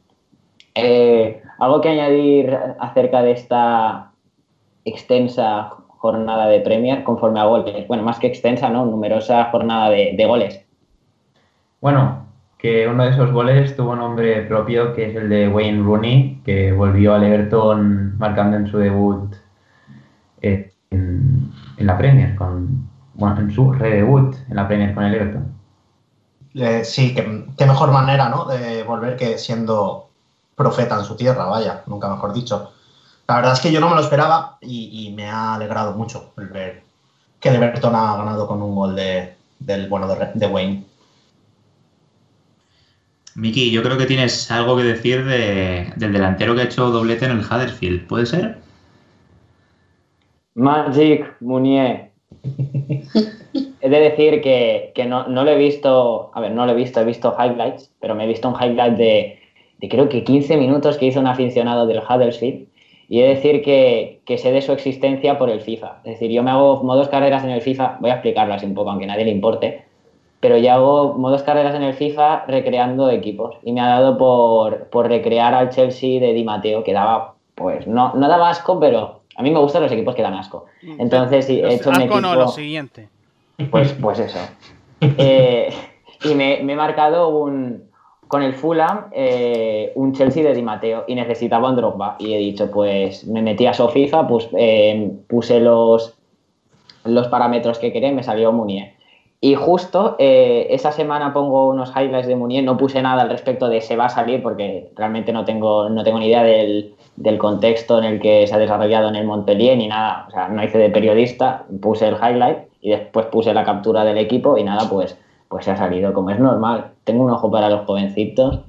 S3: Eh, ¿Algo que añadir acerca de esta extensa jornada de Premier conforme a goles? Bueno, más que extensa, ¿no? Numerosa jornada de, goles.
S6: Bueno, que uno de esos goles tuvo nombre propio, que es el de Wayne Rooney, que volvió al Everton marcando en su debut eh, en, en la Premier, con, bueno, en su redebut en la Premier con el Everton.
S4: Eh, sí, que- qué mejor manera, ¿no? De volver que siendo profeta en su tierra, vaya, nunca mejor dicho. La verdad es que yo no me lo esperaba y, y me ha alegrado mucho el ver que el Everton ha ganado con un gol de, del bueno de, de Wayne.
S2: Miki, yo creo que tienes algo que decir de- del delantero que ha hecho doblete en el Huddersfield, ¿puede ser?
S3: Magic Munier. He de decir que, que no, no lo he visto, a ver, no lo he visto, he visto highlights, pero me he visto un highlight de, de creo que 15 minutos que hizo un aficionado del Huddersfield y he de decir que, que sé de su existencia por el FIFA. Es decir, yo me hago modos carreras en el FIFA, voy a explicarlas un poco, aunque a nadie le importe, pero yo hago modos carreras en el FIFA recreando equipos y me ha dado por, por recrear al Chelsea de Di Matteo, que daba, pues, no, no daba asco, pero a mí me gustan los equipos que dan asco. Entonces, sí, he hecho un
S1: Asco no,
S3: equipo-
S1: lo siguiente.
S3: Pues, pues eso. Eh, y me, me he marcado un, con el Fulham eh, un Chelsea de Di Matteo y necesitaba un Drogba. Y he dicho, pues me metí a Sofifa, pues, eh, puse los, los parámetros que quería y me salió Munier. Y justo eh, esa semana pongo unos highlights de Munier, no puse nada al respecto de se va a salir porque realmente no tengo, no tengo ni idea del, del contexto en el que se ha desarrollado en el Montpellier ni nada. O sea, no hice de periodista, puse el highlight y después puse la captura del equipo y nada, pues pues se ha salido, como es normal. Tengo un ojo para los jovencitos.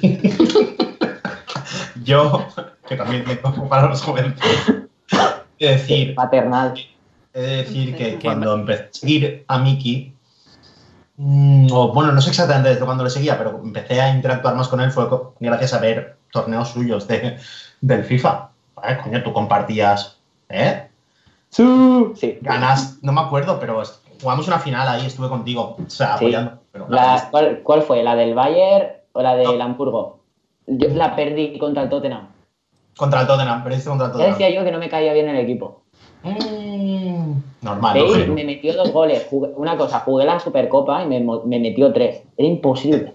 S4: Yo, que también me toco para los jóvenes, he de decir,
S3: Paternal.
S4: He de decir que cuando empecé a seguir a Miki, mm, o bueno, no sé exactamente desde cuándo le seguía, pero empecé a interactuar más con él fue gracias a ver torneos suyos de, del FIFA. ¿Vale? Coño, tú compartías, ¿eh?
S3: Sí.
S4: Ganas, no me acuerdo, pero jugamos una final ahí, estuve contigo, o sea,
S3: Sí.
S4: apoyando. Pero
S3: La- ¿cuál, cuál fue? ¿La del Bayern o la del
S4: No.
S3: Hamburgo? Yo la perdí contra el Tottenham.
S4: Contra el Tottenham, perdiste contra el
S3: Ya
S4: Tottenham.
S3: decía yo que no me caía bien el equipo.
S4: Mm, normal,
S3: Bale me metió dos goles. Jugué- una cosa, jugué la Supercopa y me, metió tres. Era imposible.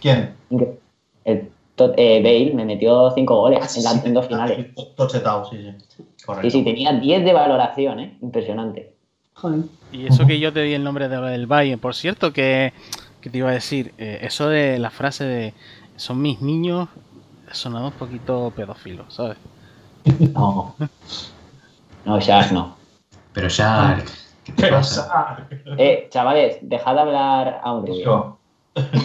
S4: ¿Quién?
S3: El eh, Bale me metió cinco goles en, la- en dos finales.
S4: Tochetao, sí, sí. Correcto.
S3: Sí, sí, tenía 10 de valoración, ¿eh? Impresionante.
S5: Joder.
S1: Y eso que yo te di el nombre de- del Bayern. Por cierto, que, que te iba a decir, eh, eso de la frase de son mis niños, sonaba un poquito pedófilo, ¿sabes?
S3: No. No, Shaq, no.
S2: Pero Shark, ¿qué te
S4: Pero,
S2: pasa?
S3: Eh, chavales, dejad de hablar a un rubio.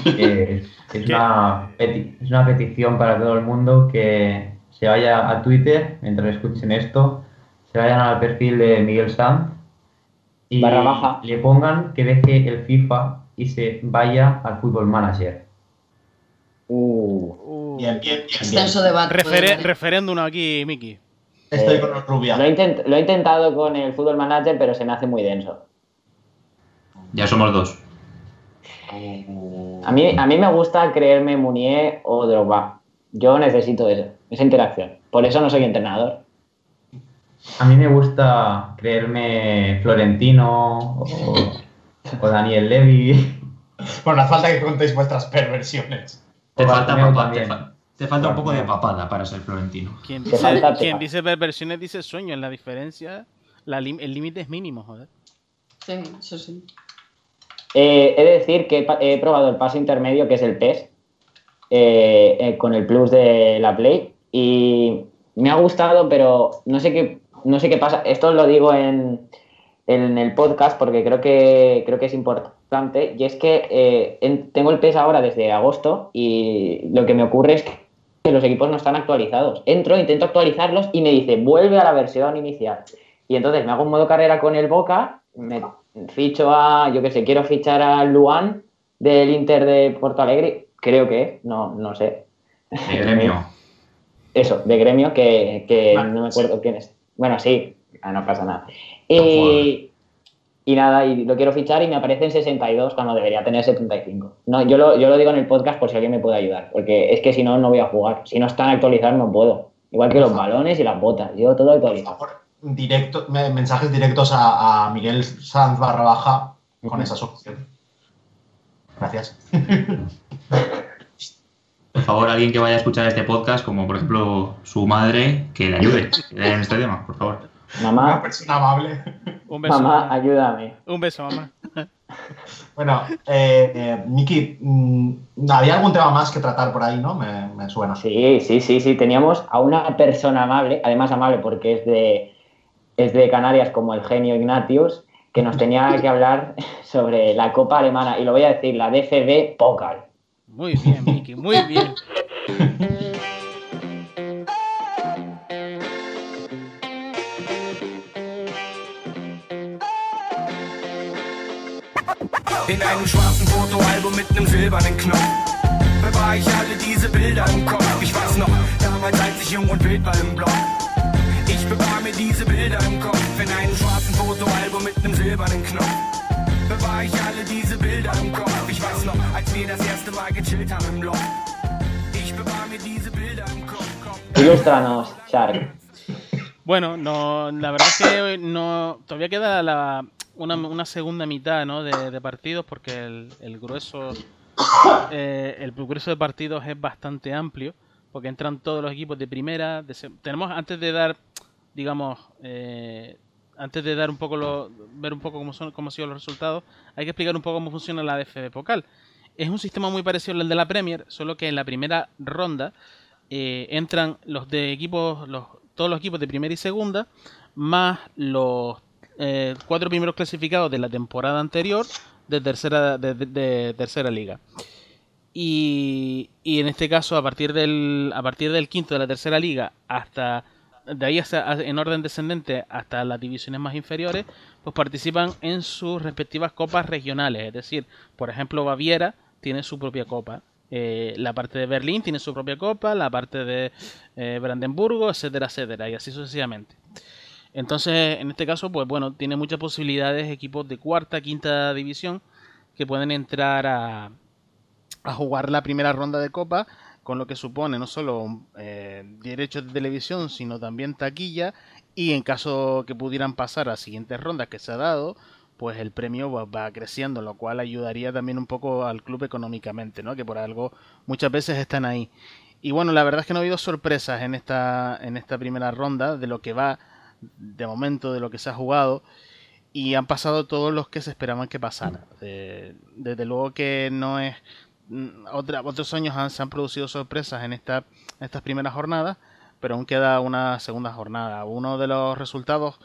S6: Eh, es, una es una petición para todo el mundo que se vaya a Twitter mientras escuchen esto, se vayan al perfil de Miguel Sanz y
S3: Barra baja.
S6: le pongan que deje el FIFA y se vaya al Fútbol Manager.
S3: Uh,
S1: Uh,
S4: bien, bien,
S1: referéndum aquí, Miki.
S4: Estoy
S3: Eh,
S4: con los rubia.
S3: lo, he intent- lo he intentado con el Fútbol Manager, pero se me hace muy denso.
S2: Ya somos dos.
S3: A mí, a mí me gusta creerme Munier o Drogba. Yo necesito eso, esa interacción. Por eso no soy entrenador.
S6: A mí me gusta creerme Florentino o, o Daniel Levy.
S4: Bueno, no hace falta que contéis vuestras perversiones.
S2: Te falta, papa- te, fa- te falta un poco de papada para ser florentino.
S1: Quien dice,
S3: falta-
S1: quien dice perversiones dice sueño. La diferencia, la lim- el límite es mínimo, joder.
S5: Sí, eso sí.
S3: Eh, he de decir que he, probado el paso intermedio, que es el PES, eh, eh, con el plus de la Play, y me ha gustado, pero no sé qué, no sé qué pasa. Esto lo digo en, en el podcast porque creo que, creo que es importante, y es que eh, en- tengo el PES ahora desde agosto y lo que me ocurre es que los equipos no están actualizados. Entro, intento actualizarlos y me dice, vuelve a la versión inicial. Y entonces me hago un modo carrera con el Boca, me ficho a, yo qué sé, quiero fichar a Luan del Inter de Porto Alegre, creo que, no, no sé.
S2: De gremio.
S3: Eso, de gremio, que, que no me
S4: sí.
S3: acuerdo quién es. Bueno, sí, ah, no pasa nada. Y, y nada, y lo quiero fichar y me aparece en 62 cuando debería tener 75. No, yo lo, yo lo digo en el podcast por si alguien me puede ayudar, porque es que si no, no voy a jugar. Si no están actualizados, no puedo. Igual que los balones y las botas, yo todo
S4: Por
S3: actualizado.
S4: favor, directo, me- mensajes directos a, a Miguel Sanz barra baja con esa solución. Gracias.
S2: Por favor, alguien que vaya a escuchar este podcast, como por ejemplo su madre, que le ayude en este tema, por favor.
S4: Una
S3: Mamá,
S4: persona amable.
S1: Un beso,
S3: mamá,
S1: mamá.
S3: ayúdame.
S1: Un beso, mamá.
S4: Bueno, eh, eh, Miki, mm, ¿había algún tema más que tratar por ahí, no? Me, me suena.
S3: Sí, sí, sí, sí. Teníamos a una persona amable, además amable porque es de, es de Canarias como el genio Ignatius, que nos tenía que hablar sobre la Copa Alemana. Y lo voy a decir, la DFB Pokal.
S1: Muy bien, Miki, muy bien.
S7: In einem schwarzen Fotoalbum mit einem silbernen Knopf. Bewahr ich alle diese Bilder im Kopf. Ich weiß noch, damals als ich jung und wild war im Block. Ich bewahr mir diese Bilder im Kopf. In einem schwarzen Fotoalbum mit einem silbernen Knopf. Bewahr ich alle diese Bilder im Kopf. Ich weiß noch, als wir das erste Mal gechillt haben im Loft Ich bewahr mir diese Bilder im Kopf, Kopf.
S3: Ilústranos, Shark.
S1: Bueno, no, la verdad es que no, todavía queda la, una, una segunda mitad ¿no? de, de partidos porque el, el grueso eh, el grueso de partidos es bastante amplio porque entran todos los equipos de primera. de tenemos antes de dar, digamos, eh, antes de dar un poco lo, ver un poco cómo son cómo han sido los resultados, hay que explicar un poco cómo funciona la DFB Pokal. Es un sistema muy parecido al de la Premier, solo que en la primera ronda eh, entran los de equipos, los, todos los equipos de primera y segunda, más los eh, cuatro primeros clasificados de la temporada anterior de tercera, de, de- tercera liga. Y, y en este caso, a partir del, a partir del quinto de la tercera liga hasta de ahí hasta, en orden descendente hasta las divisiones más inferiores, pues participan en sus respectivas copas regionales. Es decir, por ejemplo, Baviera tiene su propia copa. eh, la parte de Berlín tiene su propia copa, la parte de eh, Brandenburgo, etcétera, etcétera, y así sucesivamente. Entonces, en este caso, pues bueno, tiene muchas posibilidades equipos de cuarta, quinta división que pueden entrar a, a jugar la primera ronda de copa, con lo que supone no solo eh, derechos de televisión, sino también taquilla, y en caso que pudieran pasar a siguientes rondas que se ha dado, pues el premio va, va creciendo, lo cual ayudaría también un poco al club económicamente, ¿no? Que por algo muchas veces están ahí. Y bueno, la verdad es que no ha habido sorpresas en esta, en esta primera ronda de lo que va de momento, de lo que se ha jugado. Y han pasado todos los que se esperaban que pasaran. Eh, desde luego que no es... mm, Otra, otros años han- se han producido sorpresas en esta, estas primeras jornadas, pero aún queda una segunda jornada. Uno de los resultados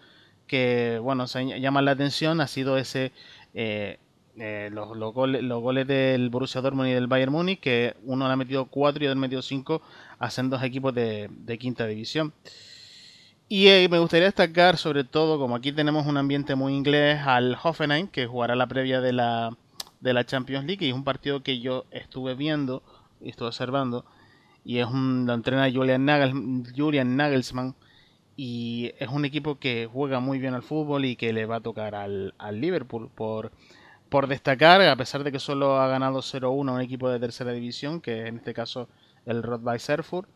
S1: que bueno se llaman la atención ha sido ese eh, eh, los, los goles, del Borussia Dortmund y del Bayern Múnich que uno le ha metido cuatro y otro le ha metido cinco hacen dos equipos de quinta división y eh, me gustaría destacar sobre todo como aquí tenemos un ambiente muy inglés al Hoffenheim que jugará la previa de la de la Champions League y es un partido que yo estuve viendo y estuve observando y es un lo Julian, Nagel, Julian Nagelsmann y es un equipo que juega muy bien al fútbol y que le va a tocar al, al Liverpool por, por destacar, a pesar de que solo ha ganado 0-1 un equipo de tercera división, que en este caso el Rot Erfurt.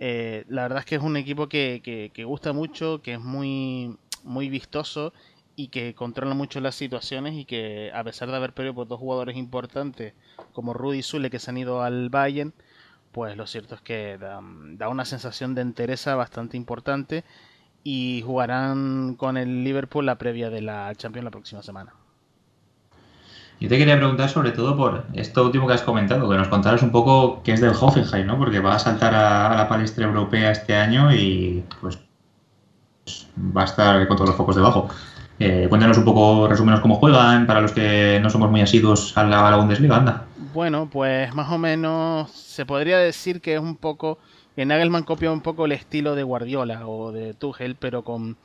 S1: Eh, la verdad es que es un equipo que, que, que gusta mucho, que es muy, muy vistoso y que controla mucho las situaciones y que a pesar de haber perdido por dos jugadores importantes como Rudy y Zule que se han ido al Bayern, pues lo cierto es que da, da, una sensación de entereza bastante importante y jugarán con el Liverpool la previa de la Champions la próxima semana.
S2: Yo te quería preguntar sobre todo por esto último que has comentado, que nos contaras un poco qué es del Hoffenheim, ¿no? Porque va a saltar a, la palestra europea este año y pues va a estar con todos los focos debajo. Eh, cuéntanos un poco, resúmenos cómo juegan, para los que no somos muy asiduos a la, a la Bundesliga, anda.
S1: Bueno, pues más o menos se podría decir que es un poco que Nagelman copia un poco el estilo de Guardiola o de Tuchel, pero con,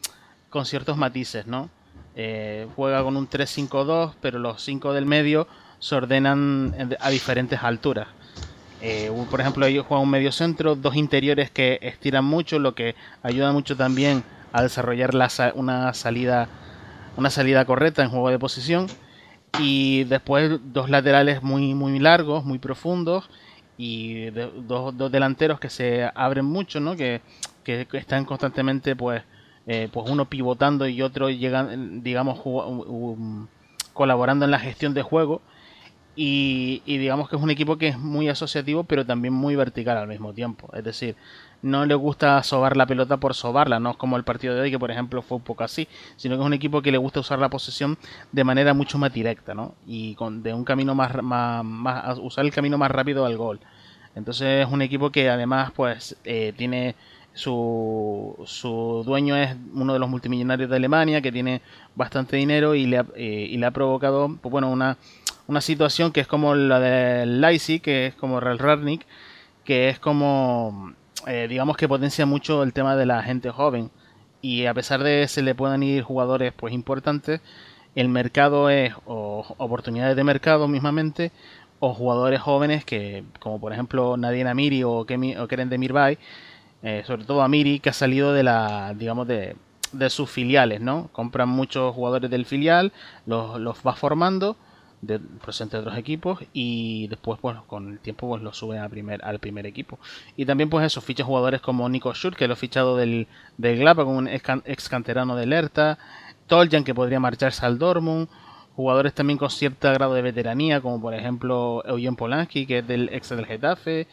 S1: con ciertos matices, ¿no? Eh, juega con un 3-5-2, pero los 5 del medio se ordenan a diferentes alturas. Eh, por ejemplo, ellos juegan un medio centro, dos interiores que estiran mucho, lo que ayuda mucho también a desarrollar la, una salida una salida correcta en juego de posición y después dos laterales muy muy largos, muy profundos y dos, dos, delanteros que se abren mucho, ¿no? Que, que, que están constantemente pues eh, pues uno pivotando y otro llegan, digamos colaborando en la gestión de juego y, digamos que es un equipo que es muy asociativo pero también muy vertical al mismo tiempo, es decir, no le gusta sobar la pelota por sobarla, no es como el partido de hoy que por ejemplo fue un poco así, sino que es un equipo que le gusta usar la posesión de manera mucho más directa, ¿no? Y con de un camino más, más, más usar el camino más rápido al gol. Entonces es un equipo que además pues eh, tiene su, su dueño es uno de los multimillonarios de Alemania que tiene bastante dinero y le ha, eh, y le ha provocado pues bueno una, una situación que es como la del Leipzig, que es como Real Rarnik, que es como eh, digamos que potencia mucho el tema de la gente joven. Y a pesar de que se le puedan ir jugadores pues importantes el mercado es o oportunidades de mercado mismamente o jugadores jóvenes que como por ejemplo Nadine Amiri o, Kemi, o Keren eh, sobre todo Amiri que ha salido de la digamos de, de sus filiales no compran muchos jugadores del filial los, los va formando de, otros equipos y después pues con el tiempo pues lo suben al primer al primer equipo. Y también pues eso ficha jugadores como Nico Schur que lo ha fichado del del Glapa como un ex canterano del Hertha Toljan que podría marcharse al Dortmund jugadores también con cierto grado de veteranía como por ejemplo Eugen Polanski que es del ex del Getafe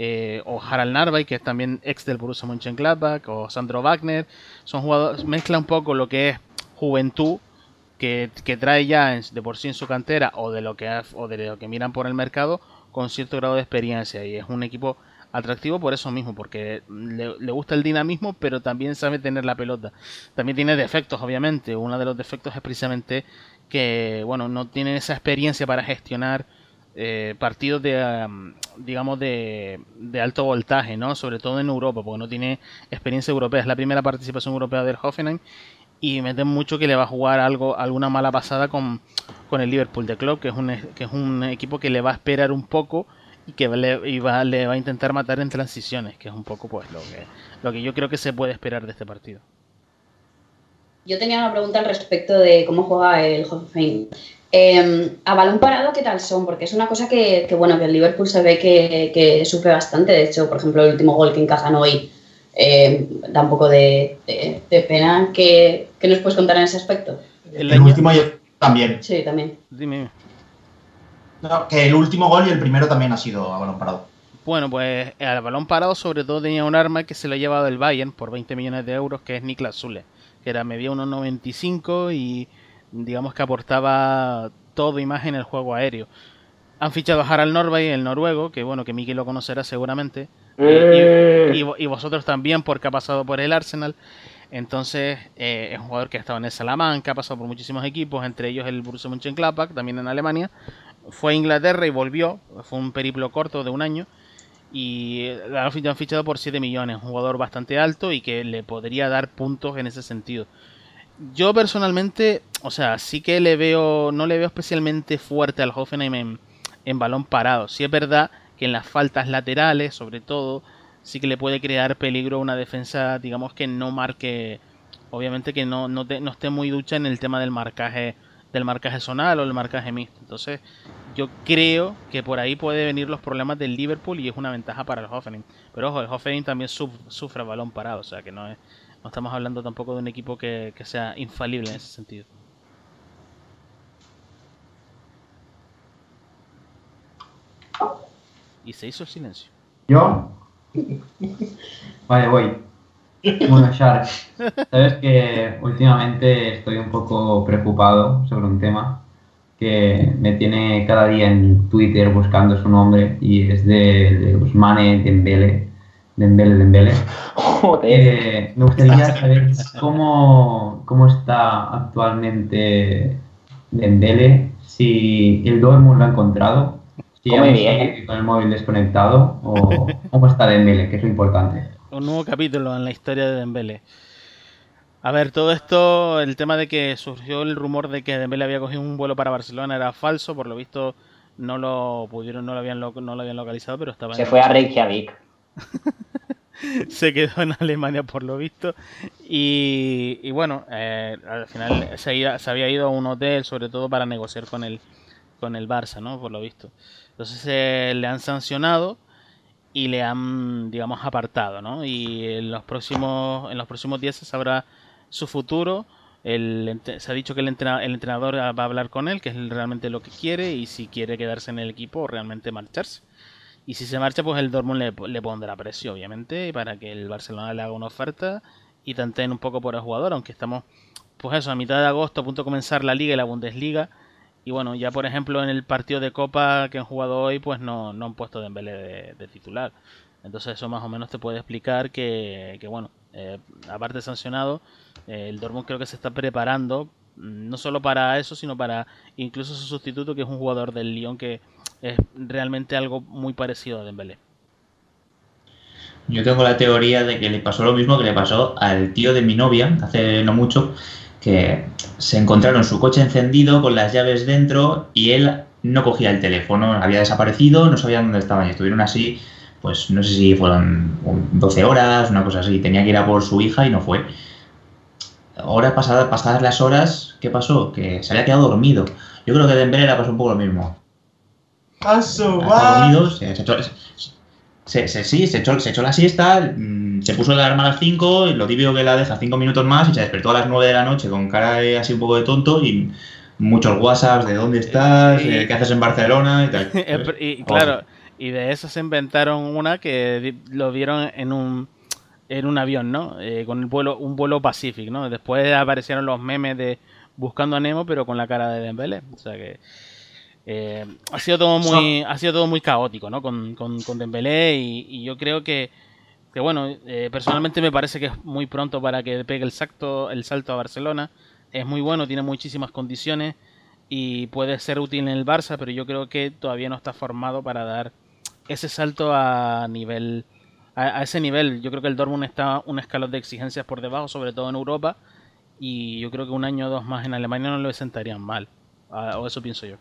S1: eh, o Harald Narvay que es también ex del Borussia Mönchengladbach o Sandro Wagner. Son jugadores mezcla un poco lo que es juventud que, que, trae ya de por sí en su cantera o de lo que o de lo que miran por el mercado con cierto grado de experiencia. Y es un equipo atractivo por eso mismo porque le, gusta el dinamismo pero también sabe tener la pelota. También tiene defectos obviamente. Uno de los defectos es precisamente que bueno no tienen esa experiencia para gestionar eh, partidos de digamos de, de alto voltaje, ¿no? Sobre todo en Europa, porque no tiene experiencia europea. Es la primera participación europea del Hoffenheim y me temo mucho que le va a jugar algo alguna mala pasada con, con el Liverpool de Club, que es un que es un equipo que le va a esperar un poco y que le, y va, le va a intentar matar en transiciones, que es un poco pues lo que lo que yo creo que se puede esperar de este partido.
S5: Yo tenía una pregunta al respecto de cómo juega el Hoffenheim. Eh, a balón parado, ¿qué tal son? Porque es una cosa que, que, bueno, que el Liverpool se ve que, que, sufre bastante. De hecho, por ejemplo, el último gol que encajan hoy eh, da un poco de, de, de pena. ¿Qué, ¿Qué, nos puedes contar en ese aspecto?
S4: El, el último también.
S5: Sí, también.
S1: Dime.
S4: No, que el último gol y el primero también ha sido a balón parado.
S1: Bueno, pues al balón parado sobre todo tenía un arma que se lo ha llevado el Bayern por 20 millones de euros, que es Niklas Zule, que era medía 1,95 y digamos que aportaba todo imagen el juego aéreo. Han fichado a Harald Norway, el noruego, que bueno, que Miki lo conocerá seguramente.
S3: Eh.
S1: Y, y, y, vosotros también, porque ha pasado por el Arsenal. Entonces, eh, es un jugador que ha estado en el Salamanca, ha pasado por muchísimos equipos, entre ellos el Borussia Mönchengladbach, también en Alemania. Fue a Inglaterra y volvió, fue un periplo corto de un año. Y lo han fichado por 7 millones, un jugador bastante alto y que le podría dar puntos en ese sentido yo personalmente, o sea, sí que le veo, no le veo especialmente fuerte al Hoffenheim en, balón parado. Sí es verdad que en las faltas laterales, sobre todo, sí que le puede crear peligro una defensa, digamos que no marque, obviamente que no, no, te, no esté muy ducha en el tema del marcaje, del marcaje zonal o el marcaje mixto. Entonces, yo creo que por ahí puede venir los problemas del Liverpool y es una ventaja para el Hoffenheim. Pero ojo, el Hoffenheim también suf sufre balón parado, o sea que no es no estamos hablando tampoco de un equipo que, que sea infalible en ese sentido. Y se hizo el silencio.
S6: ¿Yo? Vale, voy. Bueno, Shark, sabes que últimamente estoy un poco preocupado sobre un tema que me tiene cada día en Twitter buscando su nombre y es de, de Usmane. Dembele, Dembele. Eh, me gustaría saber cómo, cómo está actualmente Dembele, si el Dortmund lo ha encontrado, si aún sigue con el móvil desconectado o cómo está Dembele, que es lo importante.
S1: Un nuevo capítulo en la historia de Dembele. A ver, todo esto, el tema de que surgió el rumor de que Dembele había cogido un vuelo para Barcelona era falso, por lo visto no lo pudieron, no lo habían, no lo habían localizado, pero estaba
S3: Se fue a Reykjavik.
S1: se quedó en Alemania por lo visto. Y, bueno eh, al final se, había ido a un hotel sobre todo para negociar con el con el Barça no por lo visto. Entonces eh, le han sancionado y le han digamos apartado no y en los próximos en los próximos días se sabrá su futuro. Se ha dicho que el el entrenador va a hablar con él que es realmente lo que quiere y si quiere quedarse en el equipo o realmente marcharse y si se marcha, pues el Dortmund le, le, pondrá precio, obviamente, para que el Barcelona le haga una oferta y tanteen un poco por el jugador, aunque estamos, pues eso, a mitad de agosto, a punto de comenzar la Liga y la Bundesliga. Y bueno, ya por ejemplo en el partido de Copa que han jugado hoy, pues no, no han puesto Dembélé de, de titular. Entonces eso más o menos te puede explicar que, que bueno, eh, aparte de sancionado, eh, el Dortmund creo que se está preparando, no solo para eso, sino para incluso su sustituto, que es un jugador del Lyon que es realmente algo muy parecido a Dembélé.
S2: Yo tengo la teoría de que le pasó lo mismo que le pasó al tío de mi novia hace no mucho, que se encontraron su coche encendido con las llaves dentro y él no cogía el teléfono, había desaparecido, no sabían dónde estaban y estuvieron así, pues no sé si fueron 12 horas, una cosa así, tenía que ir a por su hija y no fue. Ahora pasadas, pasadas las horas, ¿qué pasó? Que se había quedado dormido. Yo creo que Dembélé le pasó un poco lo mismo.
S4: Paso,
S2: dormido, se, se, echó, se, se, sí, se echó, se echó la siesta, mmm, se puso la alarma a las 5, lo típico que la deja 5 minutos más y se despertó a las 9 de la noche con cara de, así un poco de tonto y muchos whatsapps de dónde estás, eh, qué haces en Barcelona y tal.
S1: y, claro, y de eso se inventaron una que lo vieron en un en un avión, ¿no? Eh, con el vuelo, un vuelo Pacific, ¿no? Después aparecieron los memes de buscando a Nemo, pero con la cara de Dembélé. O sea que eh, ha sido todo muy, ha sido todo muy caótico, ¿no? Con, con, con Dembélé y, y, yo creo que, que bueno, eh, personalmente me parece que es muy pronto para que pegue el salto, el salto a Barcelona. Es muy bueno, tiene muchísimas condiciones. y puede ser útil en el Barça, pero yo creo que todavía no está formado para dar ese salto a nivel a, a ese nivel. Yo creo que el Dortmund está un escalón de exigencias por debajo, sobre todo en Europa, y yo creo que un año o dos más en Alemania no le sentarían mal, Ah, o eso pienso yo.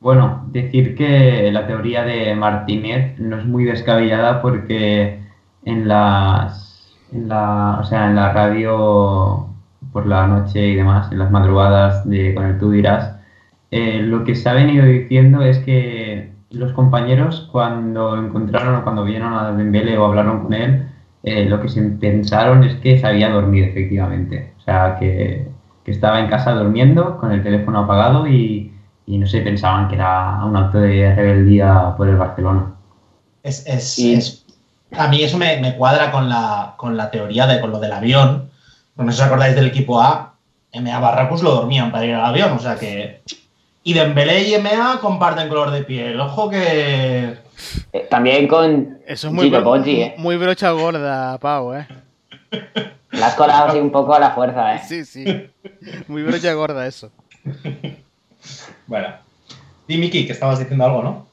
S6: Bueno, decir que la teoría de Martínez no es muy descabellada porque en las, en la, o sea, en la radio por la noche y demás, en las madrugadas de con el tú dirás, eh, lo que se ha venido diciendo es que los compañeros cuando encontraron o cuando vieron a Dembélé o hablaron con él, eh, lo que se pensaron es que se había dormido efectivamente, o sea, que, que estaba en casa durmiendo con el teléfono apagado y, y no sé, pensaban que era un acto de rebeldía por el Barcelona.
S4: Es, es-
S3: Y-
S4: es- a mí eso me, me cuadra con la, con la teoría de con lo del avión. No sé si os acordáis del equipo A, MA Barracus lo dormían para ir al avión, o sea que... Y Dembélé y MA comparten color de piel. Ojo que...
S3: Eh, también con
S1: Eso es muy, bro-
S3: ¿eh?
S1: muy brocha gorda, Pau, ¿eh?
S3: La has colado así un poco a la fuerza, ¿eh?
S1: Sí, sí. Muy brocha gorda eso.
S4: Bueno. Di, Miki, que estabas diciendo algo, ¿no?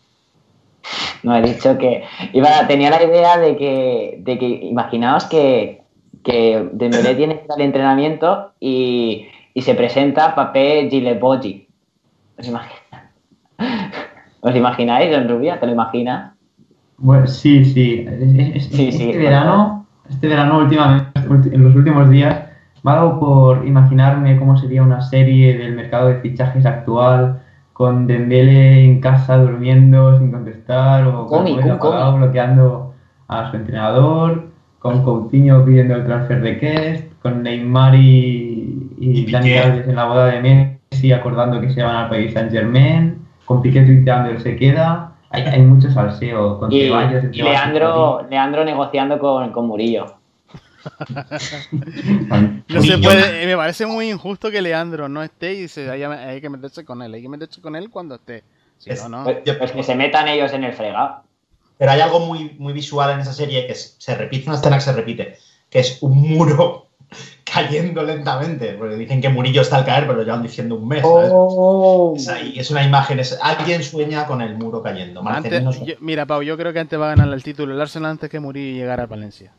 S3: No, he dicho que iba, tenía la idea de que, de que imaginaos que, que Dembélé tiene al entrenamiento y, y se presenta papel Gilebogi. ¿Os imagináis? ¿Os imagináis, Don Rubia? ¿Te lo imaginas?
S6: Bueno, sí, sí. Es- es-
S3: Sí,
S6: este
S3: sí,
S6: verano, este verano últimamente, en los últimos días, me ha dado por imaginarme cómo sería una serie del mercado de fichajes actual, con Dembélé en casa durmiendo sin contestar, o con apagado bloqueando a su entrenador, con Coutinho pidiendo el transfer request, con Neymar y, y,
S4: Y
S6: Dani. Alves en la boda de Messi acordando que se van al Paris Saint Germain, con Piqué tuiteando el se queda. Hay, hay mucho salseo con
S3: Y,
S6: Ceballos,
S3: y Leandro, Leandro negociando con, con Murillo.
S1: No se puede, eh, me parece muy injusto que Leandro no esté y se haya, hay que meterse con él. Hay que meterse con él cuando esté. Si
S4: Es-
S1: no, no.
S3: Pues, pues que se metan ellos en el fregado.
S4: Pero hay algo muy, muy visual en esa serie que es- se repite, una escena que se repite, que es un muro cayendo lentamente. Porque dicen que Murillo está al caer, pero lo llevan diciendo un mes. ¿sabes?
S3: Oh.
S4: Es, ahí, es una imagen, es, alguien sueña con el muro cayendo.
S1: Antes- yo- mira, Pau, yo creo que antes va a ganar el título el Arsenal antes que Murillo llegara a Valencia.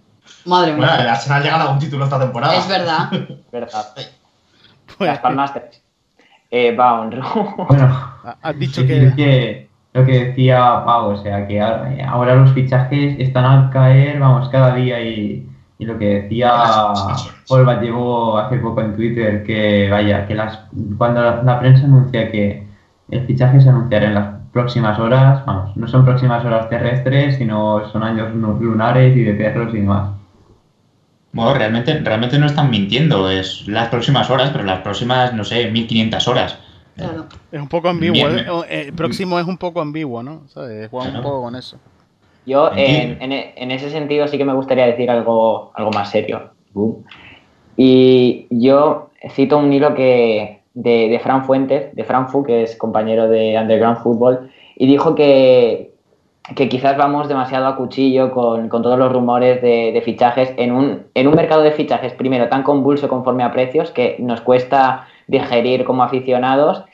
S5: Madre
S4: Bueno,
S5: mía.
S4: el Arsenal llega a un título esta temporada.
S5: Es verdad.
S3: Verdad.
S1: Pues,
S3: Las palmas. Eh, va, Honru.
S6: Bueno,
S1: ha- has dicho que...
S6: que lo que decía Pau, o sea, que ahora ahora los fichajes están al caer, vamos, cada día y, y lo que decía Paul llevó hace poco en Twitter, que vaya, que las cuando la, la prensa anuncia que el fichaje se anunciará en las próximas horas, vamos, no son próximas horas terrestres, sino son años lunares y de perros y demás.
S2: Bueno, realmente, realmente no están mintiendo. Es las próximas horas, pero las próximas, no sé, 1500 horas.
S5: Claro.
S1: Es un poco ambiguo.
S2: Bien,
S1: eh, eh, el próximo es un poco ambiguo, ¿no? ¿Sabes? Juega un poco con eso.
S3: Yo, en,
S2: Entiendo.
S3: en, en ese sentido, sí que me gustaría decir algo, algo más serio. Y yo cito un hilo que, de, de Fran Fuentes, de Fran Fu, que es compañero de Underground Football, y dijo que, que quizás vamos demasiado a cuchillo con, con todos los rumores de, fichajes en un, en un mercado de fichajes, primero, tan convulso conforme a precios que nos cuesta digerir como aficionados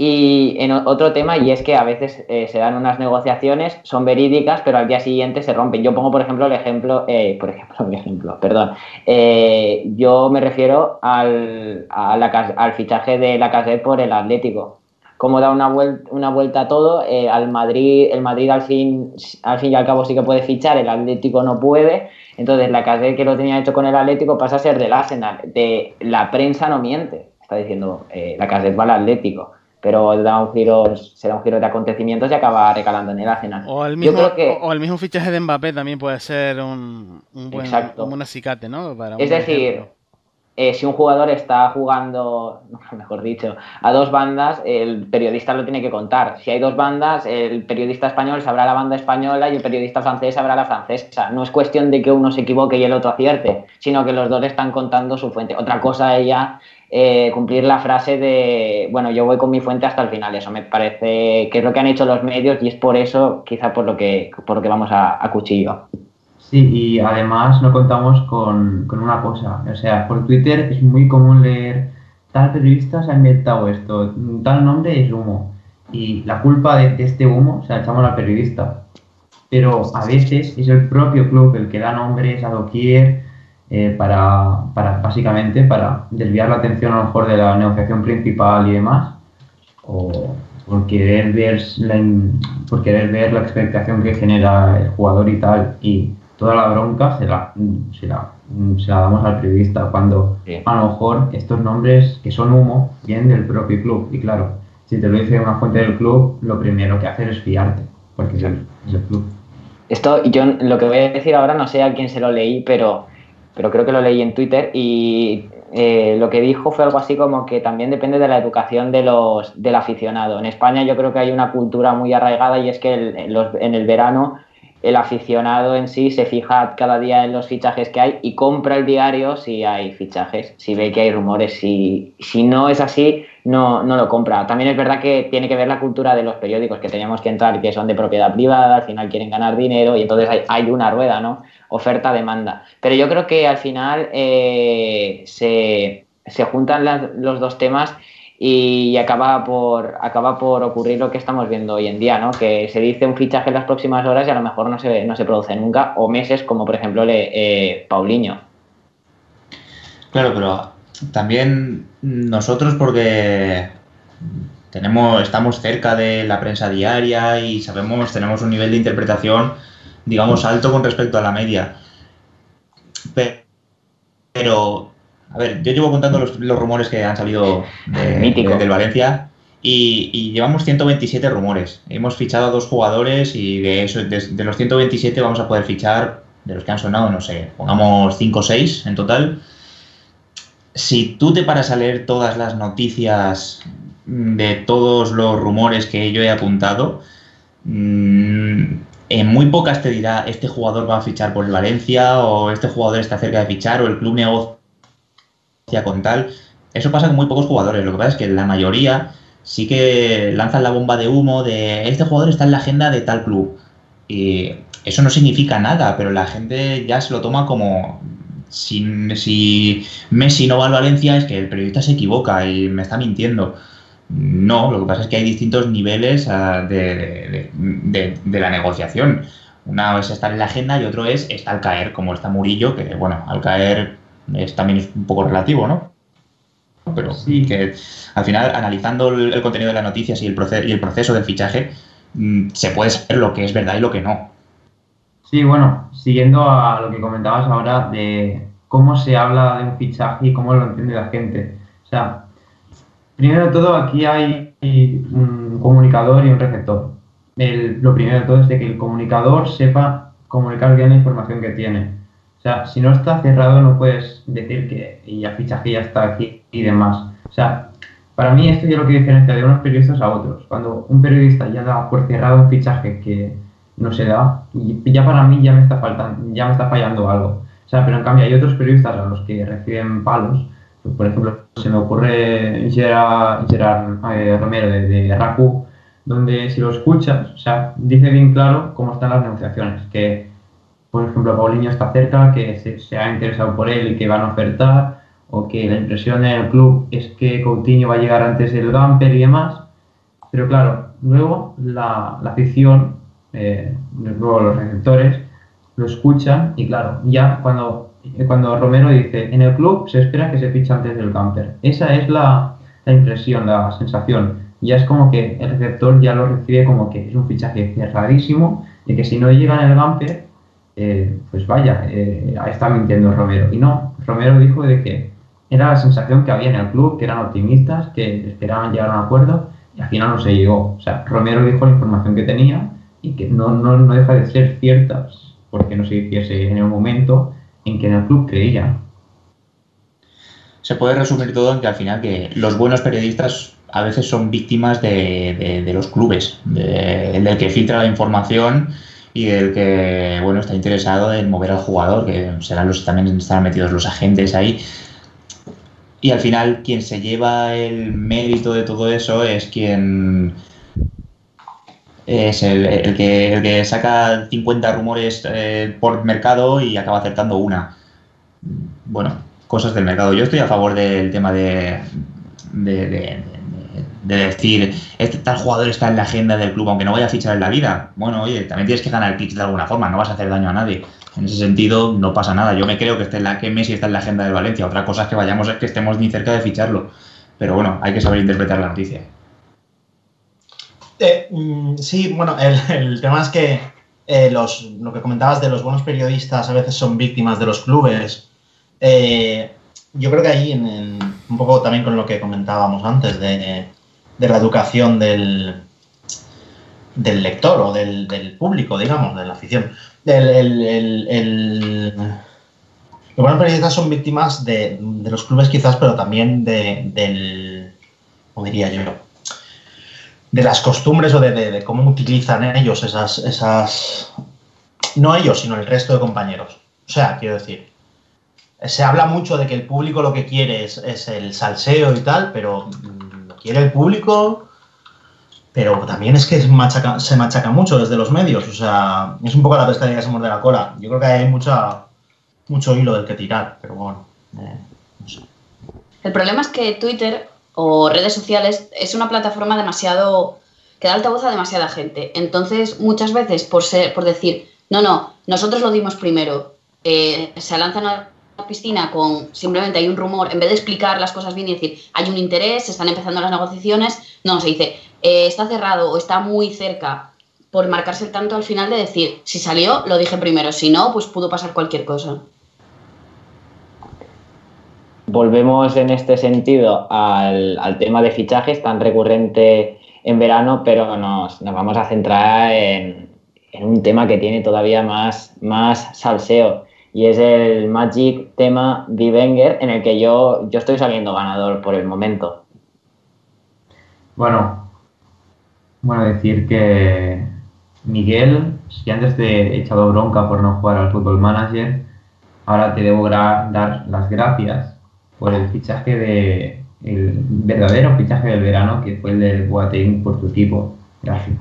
S3: y en otro tema, y es que a veces eh, se dan unas negociaciones, son verídicas, pero al día siguiente se rompen. Yo pongo, por ejemplo, el ejemplo, eh, por ejemplo, el ejemplo, perdón. Eh, yo me refiero al, al fichaje de la Casette por el Atlético. Como da una vuelta, una vuelta a todo, eh, al Madrid, el Madrid al fin, al fin y al cabo sí que puede fichar, el Atlético no puede. Entonces la Casette que lo tenía hecho con el Atlético pasa a ser del Arsenal. De la prensa no miente. Está diciendo eh, la Casette va al Atlético pero da un giro, se da un giro de acontecimientos y acaba recalando en el Arsenal.
S1: O el
S3: Yo
S1: mismo,
S3: creo que-
S1: o, el mismo fichaje de Mbappé también puede ser un, un buen un buen acicate, ¿no? Para
S3: Es
S1: un
S3: decir,
S1: ejemplo.
S3: Eh, si un jugador está jugando, mejor dicho, a dos bandas, el periodista lo tiene que contar. Si hay dos bandas, el periodista español sabrá la banda española y el periodista francés sabrá la francesa. No es cuestión de que uno se equivoque y el otro acierte, sino que los dos están contando su fuente. Otra cosa es ya eh, cumplir la frase de, bueno, yo voy con mi fuente hasta el final. Eso me parece que es lo que han hecho los medios y es por eso, quizá por lo que, por lo que vamos a, a cuchillo.
S6: Sí, y además no contamos con, con una cosa. O sea, por Twitter es muy común leer tal periodista se ha inventado esto, tal nombre es humo. Y la culpa de, este humo se la echamos al periodista. Pero a veces es el propio club el que da nombres a doquier eh, para, para, básicamente, para desviar la atención a lo mejor de la negociación principal y demás. O por querer ver la, por querer ver la expectación que genera el jugador y tal. Y toda la bronca se la, se la, se la damos al periodista cuando
S3: Sí.
S6: a lo mejor estos nombres que son humo vienen del propio club. Y claro, si te lo dice una fuente del club, lo primero que hacer es fiarte, porque es el, es el club.
S3: Esto, yo lo que voy a decir ahora no sé a quién se lo leí, pero, pero creo que lo leí en Twitter y eh, lo que dijo fue algo así como que también depende de la educación de los, del aficionado. En España yo creo que hay una cultura muy arraigada y es que el- en, los- en el verano el aficionado en sí se fija cada día en los fichajes que hay y compra el diario si hay fichajes, si ve que hay rumores. Si, si no es así, no, no lo compra. También es verdad que tiene que ver la cultura de los periódicos que tenemos que entrar que son de propiedad privada, al final quieren ganar dinero y entonces hay, hay una rueda, ¿no? Oferta-demanda. Pero yo creo que al final eh, se, se juntan los dos temas y acaba por, acaba por ocurrir lo que estamos viendo hoy en día, ¿no? Que se dice un fichaje en las próximas horas y a lo mejor no se, no se produce nunca, o meses, como por ejemplo le, eh, Paulinho.
S2: Claro, pero también nosotros porque tenemos, estamos cerca de la prensa diaria y sabemos, tenemos un nivel de interpretación, digamos, alto con respecto a la media. Pe- Pero, a ver, yo llevo contando los, los rumores que han salido de- del Valencia y, y llevamos 127 rumores. Hemos fichado a dos jugadores y de, eso, de, de los 127 vamos a poder fichar, de los que han sonado, no sé, pongamos 5 o 6 en total. Si tú te paras a leer todas las noticias de todos los rumores que yo he apuntado, mm, en muy pocas te dirá este jugador va a fichar por el Valencia o este jugador está cerca de fichar o el club negocia con tal. Eso pasa con muy pocos jugadores. Lo que pasa es que la mayoría sí que lanzan la bomba de humo de este jugador está en la agenda de tal club. Y eso no significa nada, pero la gente ya se lo toma como si, si Messi no va al Valencia es que el periodista se equivoca y me está mintiendo. No, lo que pasa es que hay distintos niveles ah, de- de la negociación. Una es estar en la agenda y otro es estar al caer, como está Murillo, que bueno, al caer es, también es un poco relativo, ¿no? Pero
S6: Sí.
S2: que al final, analizando el, el contenido de las noticias y el, proce- y el proceso del fichaje, mm, se puede saber lo que es verdad y lo que no.
S6: Sí, bueno, siguiendo a lo que comentabas ahora de cómo se habla de un fichaje y cómo lo entiende la gente. O sea, primero de todo, aquí hay un comunicador y un receptor. El- lo primero de todo es de que el comunicador sepa comunicar bien la información que tiene. O sea, si no está cerrado, no puedes decir que ya fichaje ya está aquí y demás. O sea, para mí esto es lo que diferencia de unos periodistas a otros. Cuando un periodista ya da por cerrado un fichaje que no se da, y ya para mí ya me está faltando, ya me está fallando algo. O sea, pero en cambio hay otros periodistas a los que reciben palos. Por ejemplo, se me ocurre Gerard, Gerard, eh, Romero de, de RACU, donde si lo escuchas, o sea, dice bien claro cómo están las negociaciones, que por ejemplo Paulinho está cerca, que se, ha interesado por él y que van a ofertar, o que la impresión en el club es que Coutinho va a llegar antes del Gamper y demás, pero claro, luego la, afición, eh, luego los receptores, lo escuchan y claro, ya cuando, cuando Romero dice, en el club se espera que se fiche antes del camper. Esa es la, la impresión, la sensación. Ya es como que el receptor ya lo recibe como que es un fichaje cerradísimo y que si no llega en el camper, eh, pues vaya, eh, está mintiendo Romero. Y no, Romero dijo de que era la sensación que había en el club, que eran optimistas, que esperaban llegar a un acuerdo y al final no se llegó. O sea, Romero dijo la información que tenía y que no, no, no deja de ser ciertas porque no se hiciese en el momento en que en el club creían.
S2: Se puede resumir todo en que al final que los buenos periodistas a veces son víctimas de, de- los clubes, de- del que filtra la información y del que bueno está interesado en mover al jugador, que serán los también están metidos los agentes ahí. Y al final quien se lleva el mérito de todo eso es quien es el, el que, el que saca 50 rumores eh, por mercado y acaba acertando una. Bueno, cosas del mercado. Yo estoy a favor del tema de- de decir, este tal jugador está en la agenda del club, aunque no vaya a fichar en la vida. Bueno, oye, también tienes que ganar clics de alguna forma, no vas a hacer daño a nadie. En ese sentido, no pasa nada. Yo me creo que, esté en la, que Messi está en la agenda de Valencia. Otra cosa es que vayamos, que estemos ni cerca de ficharlo. Pero bueno, hay que saber interpretar la noticia.
S4: Eh, mm, sí, bueno, el, el tema es que eh, los, lo que comentabas de los buenos periodistas a veces son víctimas de los clubes. Eh, yo creo que ahí, en, en- un poco también con lo que comentábamos antes de, de la educación del, del lector o del, del público, digamos, de la afición. Los buenos periodistas son víctimas de, de los clubes quizás, pero también de, del, ¿cómo diría yo? de las costumbres o de, de- cómo utilizan ellos esas, esas. No ellos, sino el resto de compañeros. O sea, quiero decir, se habla mucho de que el público lo que quiere es, es el salseo y tal, pero mm, quiere el público, pero también es que se machaca, mucho desde los medios. O sea, es un poco la pescadilla que se muerde la cola. Yo creo que hay mucha, mucho hilo del que tirar, pero bueno. eh, no sé.
S5: El problema es que Twitter o redes sociales es una plataforma demasiado que da altavoz a demasiada gente. Entonces, muchas veces, por ser, por decir, no, no, nosotros lo dimos primero, eh, se lanzan piscina con simplemente hay un rumor, en vez de explicar las cosas bien y decir, hay un interés, se están empezando las negociaciones, no, se dice, eh, está cerrado o está muy cerca, por marcarse el tanto al final de decir, si salió, lo dije primero, si no, pues pudo pasar cualquier cosa.
S3: Volvemos en este sentido al, al tema de fichajes tan recurrente en verano, pero nos, nos vamos a centrar en, en un tema que tiene todavía más, más salseo y es el Magic tema de Wenger en el que yo, yo estoy saliendo ganador por el momento.
S6: Bueno, bueno, decir que Miguel, si antes te he echado bronca por no jugar al Football Manager, ahora te debo dar las gracias por el fichaje de el verdadero fichaje del verano, que fue el del Boateng por tu tipo. Gracias.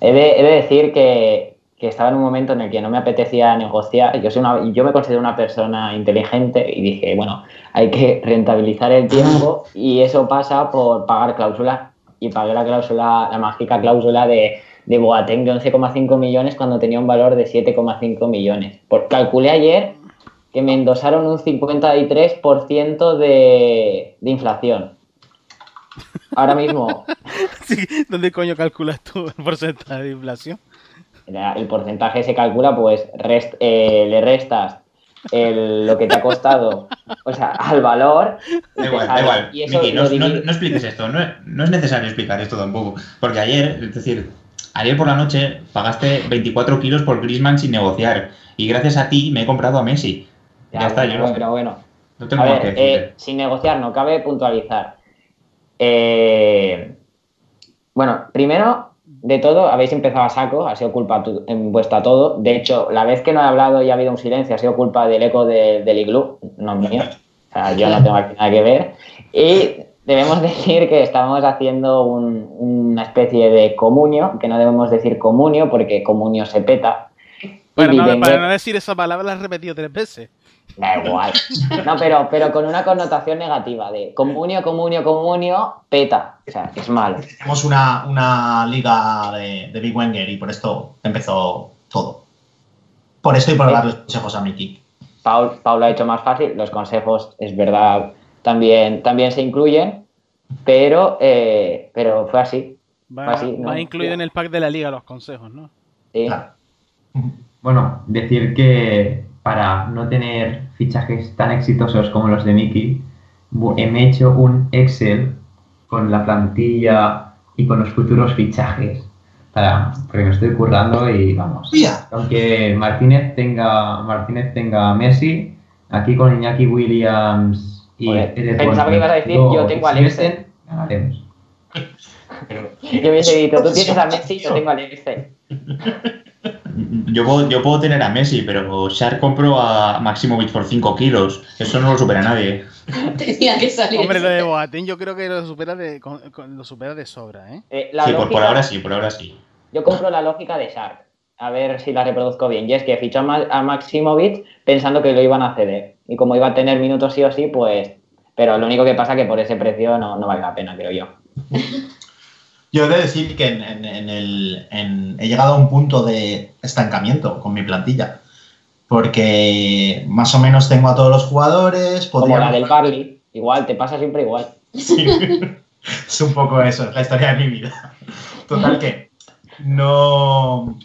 S3: He de, he de decir que, que estaba en un momento en el que no me apetecía negociar. Yo, soy una, yo me considero una persona inteligente y dije, bueno, hay que rentabilizar el tiempo y eso pasa por pagar cláusula. Y pagué la cláusula, la mágica cláusula de, de Boateng de 11,5 millones cuando tenía un valor de 7,5 millones. Por, calculé ayer que me endosaron un 53% de, de inflación. Ahora mismo
S1: Sí, ¿Dónde coño calculas tú el porcentaje de inflación?
S3: El porcentaje se calcula, pues rest- eh, le restas el- lo que te ha costado, o sea, al valor.
S2: Da igual, da igual.
S3: Y eso
S2: Miki, no, expliques esto. No, no es necesario explicar esto tampoco. Porque ayer, es decir, ayer por la noche pagaste 24 kilos por Griezmann sin negociar. Y gracias a ti me he comprado a Messi. Ya,
S3: Ya,
S2: está,
S3: bueno,
S2: yo no,
S3: bueno, bueno.
S2: no tengo
S3: A
S2: que
S3: ver,
S2: decirte.
S3: eh, sin negociar, no cabe puntualizar. Eh, bueno, primero de todo, habéis empezado a saco, ha sido culpa tu- en vuestra todo. De hecho, la vez que no he hablado y ha habido un silencio, ha sido culpa del eco de- del iglú, no mío. O sea, yo no tengo aquí nada que ver. Y debemos decir que estamos haciendo un- una especie de comunio, que no debemos decir comunio porque comunio se peta. Y
S1: no, para no decir esa palabra, la has repetido tres veces.
S3: Da igual. No, pero, pero con una connotación negativa de comunio, comunio, comunio, peta. O sea, es malo.
S4: Tenemos una, una liga de, de Big Wenger y por esto empezó todo. Por esto y por
S3: Eh.
S4: darles consejos a Miki.
S3: Paul, Paul lo ha hecho más fácil. Los consejos, es verdad, también, también se incluyen, pero, eh, pero fue así.
S1: Va,
S3: Así,
S1: va
S3: ¿no?
S1: incluido en el pack de la liga los consejos, ¿no?
S3: Sí.
S4: Claro.
S6: Bueno, decir que para no tener fichajes tan exitosos como los de Mickey, bu- me he hecho un Excel con la plantilla y con los futuros fichajes. Para, porque me estoy currando y vamos.
S4: Hostia.
S6: Aunque Martínez tenga, Martínez tenga a Messi, aquí con Iñaki Williams y Pérez
S3: pensaba que ibas a decir, yo tengo a
S6: y
S3: Alex.
S6: Siversen, ganaremos.
S3: Yo hubiese dicho, tú tienes a Messi, yo tengo a Alexe.
S2: Yo puedo, yo puedo tener a Messi, pero Shar compró a Maximovic por 5 kilos. Eso no lo supera nadie.
S5: Tenía que salir.
S1: Hombre, lo de Boateng yo creo que lo supera de, con- con- lo supera de sobra, ¿eh?
S3: Eh, la
S2: Sí, por, por ahora sí, por ahora sí.
S3: Yo compro la lógica de Shark. A ver si la reproduzco bien. Y es que fichó a, Ma- a Maximovic pensando que lo iban a ceder. Y como iba a tener minutos sí o sí, pues Pero lo único que pasa es que por ese precio no, no vale la pena, creo yo.
S4: Yo he de decir que en, en- en el, en- he llegado a un punto de estancamiento con mi plantilla. Porque más o menos tengo a todos los jugadores.
S3: Como la del Barley, igual, te pasa siempre igual.
S4: Sí. es un poco eso, es la historia de mi vida. Total que no,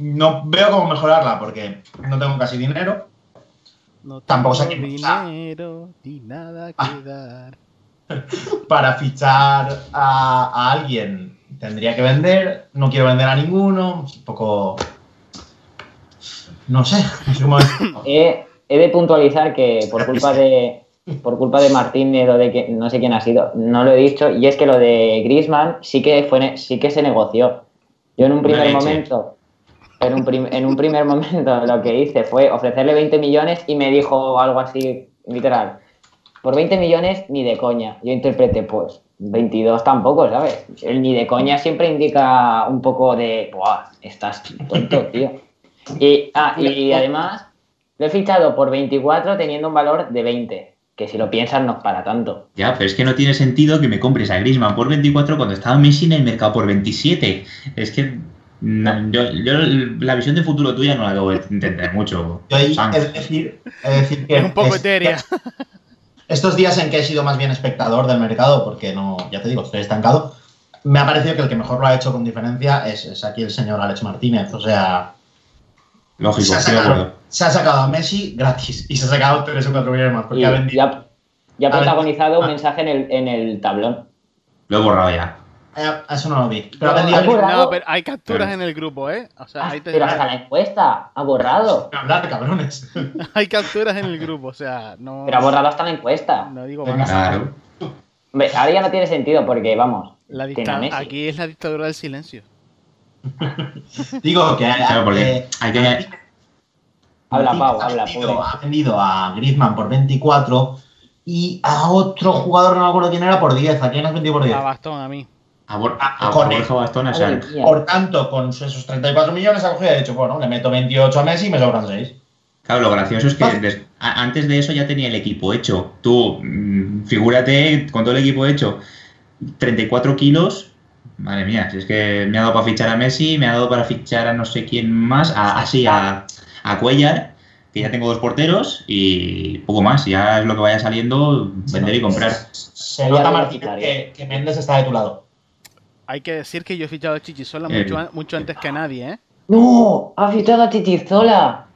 S4: no veo cómo mejorarla porque no tengo casi dinero.
S1: No
S4: Tampoco sé
S1: tengo
S4: quién está.
S1: dinero ni nada
S4: Ah.
S1: que dar.
S4: Para fichar a, a alguien tendría que vender. No quiero vender a ninguno. Es un poco. No sé. no sé cómo decirlo.
S3: He, he de puntualizar que por culpa de por culpa de Martínez o de que no sé quién ha sido, no lo he dicho, y es que lo de Griezmann sí que fue sí que se negoció. Yo en un primer momento en un, prim- en un primer momento lo que hice fue ofrecerle 20 millones y me dijo algo así, literal. Por 20 millones ni de coña. Yo interpreté, pues, 22 tampoco, ¿sabes? El ni de coña siempre indica un poco de, ¡buah! Estás tonto, tío. Y, ah, y además, lo he fichado por 24 teniendo un valor de 20. Que si lo piensas no es para tanto.
S2: Ya, pero es que no tiene sentido que me compres a Griezmann por 24 cuando estaba Messi en el mercado por 27. Es que no, yo, yo la visión de futuro tuya no la acabo de entender mucho.
S4: Yo ahí de decir, de decir que
S1: Es un poco
S4: es-
S1: etérea.
S4: Estos días en que he sido más bien espectador del mercado, porque no, ya te digo, estoy estancado, me ha parecido que el que mejor lo ha hecho con diferencia es, es aquí el señor Alex Martínez. O sea,
S2: Lógico,
S4: se ha, sacado,
S2: acuerdo.
S4: se ha sacado a Messi gratis y se ha sacado 3 o 4 millones más. Porque
S3: Y
S4: ha vendido.
S3: ya, ya ha protagonizado un
S4: ah.
S3: mensaje en el, en el tablón.
S2: Lo he borrado ya.
S4: Eh, eso no lo vi. Pero ha
S3: No,
S4: vendido.
S3: ha borrado.
S1: No, pero hay capturas
S2: Claro.
S1: en el grupo, ¿eh? O sea,
S3: Ah,
S1: ahí te-
S3: pero hasta la encuesta ha borrado.
S4: Hablar, cabrones.
S1: hay capturas en el grupo, o sea, no.
S3: Pero ha borrado hasta la encuesta.
S1: No digo más.
S2: Claro.
S3: Hombre, ahora ya no tiene sentido porque, vamos,
S1: La dicta-. Aquí es la dictadura del silencio.
S4: Digo que.
S2: Claro, porque
S4: eh,
S2: hay que.
S3: Habla, Pau,
S4: ha
S3: habla,
S4: vendido-
S3: pobre.
S4: Ha vendido a Griezmann por 24 y a otro jugador, no me acuerdo quién era, por 10. ¿A quién has vendido por 10?
S1: A bastón, a mí.
S2: A, Bor- a- a. Borja Bastón.
S4: Por tanto, con esos 34 millones ha cogido y ha dicho, bueno, le meto 28 a Messi y me sobran 6.
S2: Claro, lo gracioso es que des- a- antes de eso ya tenía el equipo hecho. Tú, mm, figúrate, con todo el equipo hecho, 34 kilos. Madre mía, si es que me ha dado para fichar a Messi, me ha dado para fichar a no sé quién más, a, así a, a Cuellar, que ya tengo dos porteros, y poco más. Ya es lo que vaya saliendo, vender y comprar.
S4: Se nota,
S3: lo
S4: Martín, que, que Méndez está de tu lado.
S1: Hay que decir que yo he fichado a Chichisola
S2: Eh.
S1: mucho, mucho antes que nadie, ¿eh?
S3: ¡No! ¡Ha fichado a Chichizola!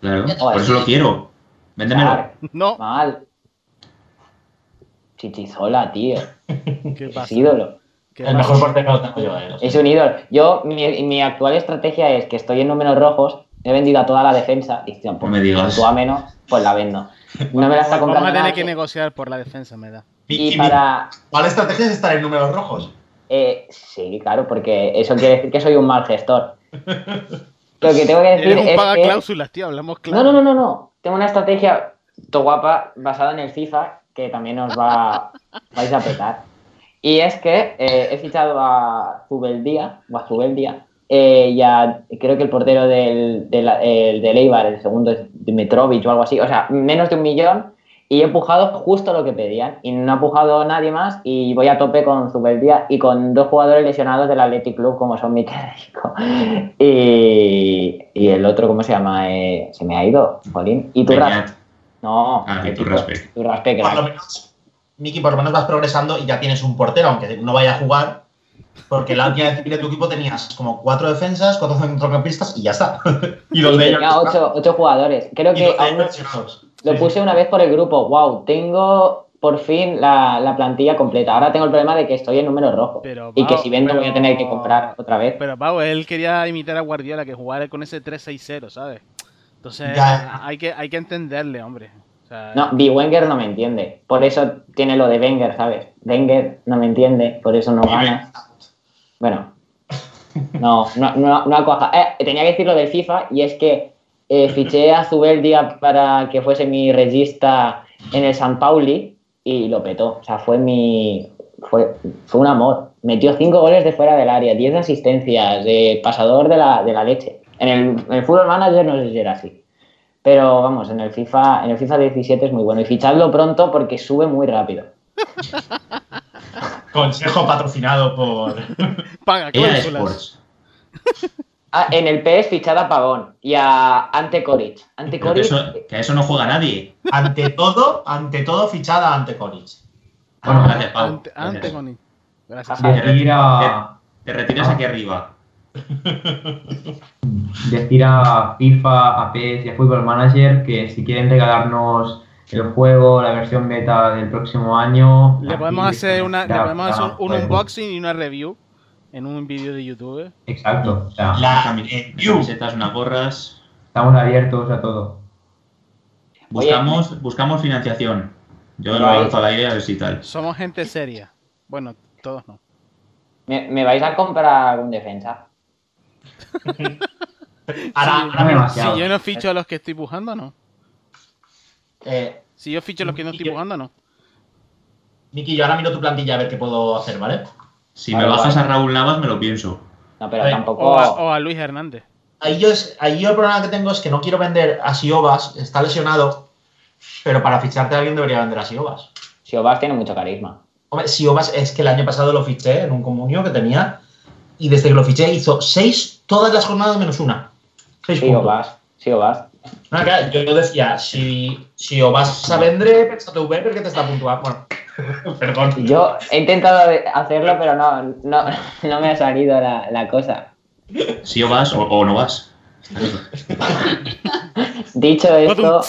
S2: Claro, por eso lo quiero. Véndemelo.
S3: Claro,
S1: No,
S3: mal. Chichizola, tío.
S1: ¿qué
S3: Es
S1: pasa?
S3: ídolo.
S1: ¿Qué
S4: El
S1: pasa?
S4: mejor portero lo tengo yo. eh.
S3: Es un ídolo. Yo, mi, mi actual estrategia es que estoy en números rojos, he vendido a toda la defensa y tío, pues,
S2: No me digas.
S3: si tú a menos, pues la vendo. No me la está
S1: Vamos
S3: comprando
S1: a tener que negociar por la defensa, me da.
S4: Y,
S3: para...
S4: mi- ¿Cuál estrategia es estar en números rojos?
S3: Eh, sí, claro, porque eso quiere decir que soy un mal gestor. Lo que tengo que decir
S1: Eres un
S3: es
S1: paga
S3: que...
S1: cláusulas, tío, hablamos
S3: No,
S1: claro.
S3: no, no, no, no. Tengo una estrategia to guapa basada en el FIFA que también os va vais a petar. Y es que eh, he fichado a Zubeldía, o a Zubeldía, eh, y a- creo que el portero del, del, el del Eibar, el segundo es Dimitrovic o algo así, o sea, menos de un millón, y he empujado justo lo que pedían, y no ha empujado nadie más, y voy a tope con Zubeldía y con dos jugadores lesionados del Athletic Club, como son Mikel Rico y, y el otro, ¿cómo se llama? Eh, se me ha ido, Jolín. Y tú,
S2: Beñat.
S3: no,
S2: Ah, y tú
S3: tipo-
S2: Raspe.
S3: tu raspe,
S4: Por lo menos, Miki, por lo menos vas progresando y ya tienes un portero, aunque no vaya a jugar. Porque la última vez que de tu equipo tenías como cuatro defensas, cuatro centrocampistas y ya está. y los
S3: Y
S4: de ellos.
S3: tenía ocho, ocho jugadores. Creo
S4: y
S3: que
S4: los de
S3: aún. Lo
S4: Sí,
S3: puse una vez por el grupo. Wow, tengo por fin la, la plantilla completa. Ahora tengo el problema de que estoy en números rojos.
S1: Pero,
S3: y que si vendo voy a tener que comprar otra vez.
S1: Pero Pau, él quería imitar a Guardiola, que jugara con ese 3-6-0, ¿sabes? Entonces
S4: Ya.
S1: hay que, hay que entenderle, hombre. O sea,
S3: No, B. Wenger no me entiende. Por eso tiene lo de Wenger, ¿sabes? Wenger no me entiende, por eso no gana. Bueno, no, no, no, no ha cuajado. Eh, tenía que decir lo del FIFA y es que eh, fiché a Zubeldia para que fuese mi regista en el San Pauli y lo petó. O sea, fue mi. Fue, fue un amor. Metió cinco goles de fuera del área, 10 asistencias, de pasador de la, de la leche. En el, en el Fútbol Manager no sé si era así. Pero vamos, en el FIFA, en el FIFA 17 es muy bueno. Y fichadlo pronto porque sube muy rápido.
S4: Consejo patrocinado por.
S1: Paga.
S2: Sports.
S3: Ah, en el PS fichad a Pavón y a Ante Coric. Ante
S2: Pero que,
S3: Coric,
S2: eso, que a eso no juega nadie.
S4: Ante todo, ante todo, fichada ante Coric.
S2: Bueno, gracias, Pau.
S1: Ante, ante
S2: Gracias.
S1: Connie. Gracias.
S3: Ajá.
S6: Decir a,
S2: Te retiras aquí arriba.
S6: decir a FIFA, a PES y a Football Manager que si quieren regalarnos el juego, la versión beta del próximo año.
S1: Le podemos hacer una, le podemos hacer un, un
S6: podemos.
S1: unboxing y una review en un vídeo de YouTube.
S6: Exacto, o sea,
S4: La eh, View.
S2: camisetas, unas gorras.
S6: estamos abiertos a todo.
S2: Buscamos, buscamos financiación. Yo lo lanzo al aire a ver si tal.
S1: Somos gente seria. Bueno, todos no.
S3: ¿me, me vais a comprar un defensa?
S4: Ahora,
S1: Sí,
S4: ahora
S6: demasiado.
S1: Si yo no ficho a los que estoy buscando, no.
S4: eh,
S1: Si yo ficho a los que no estoy buscando, no.
S4: Miki, yo ahora miro tu plantilla a ver qué puedo hacer, ¿vale?
S2: Si
S3: Vale,
S2: me bajas
S3: vale.
S2: a Raúl Navas, me lo pienso.
S3: No, pero tampoco.
S1: O a, o a Luis Hernández.
S4: Ahí yo, es- ahí yo el problema que tengo es que no quiero vender a Siobas, está lesionado, pero para ficharte a alguien debería vender a Siobas.
S3: Siobas tiene mucho carisma.
S4: Hombre, Siobas es que el año pasado lo fiché en un comunio que tenía y desde que lo fiché hizo seis todas las jornadas menos una. Seis.
S3: Siobas, Siobas.
S4: No, claro, yo decía, si, si o vas a vender, pensate ver porque te está puntuando. Bueno, perdón.
S3: Yo he intentado hacerlo, pero no, no, no me ha salido la, la cosa.
S2: Si o vas o, o no vas.
S3: Dicho esto,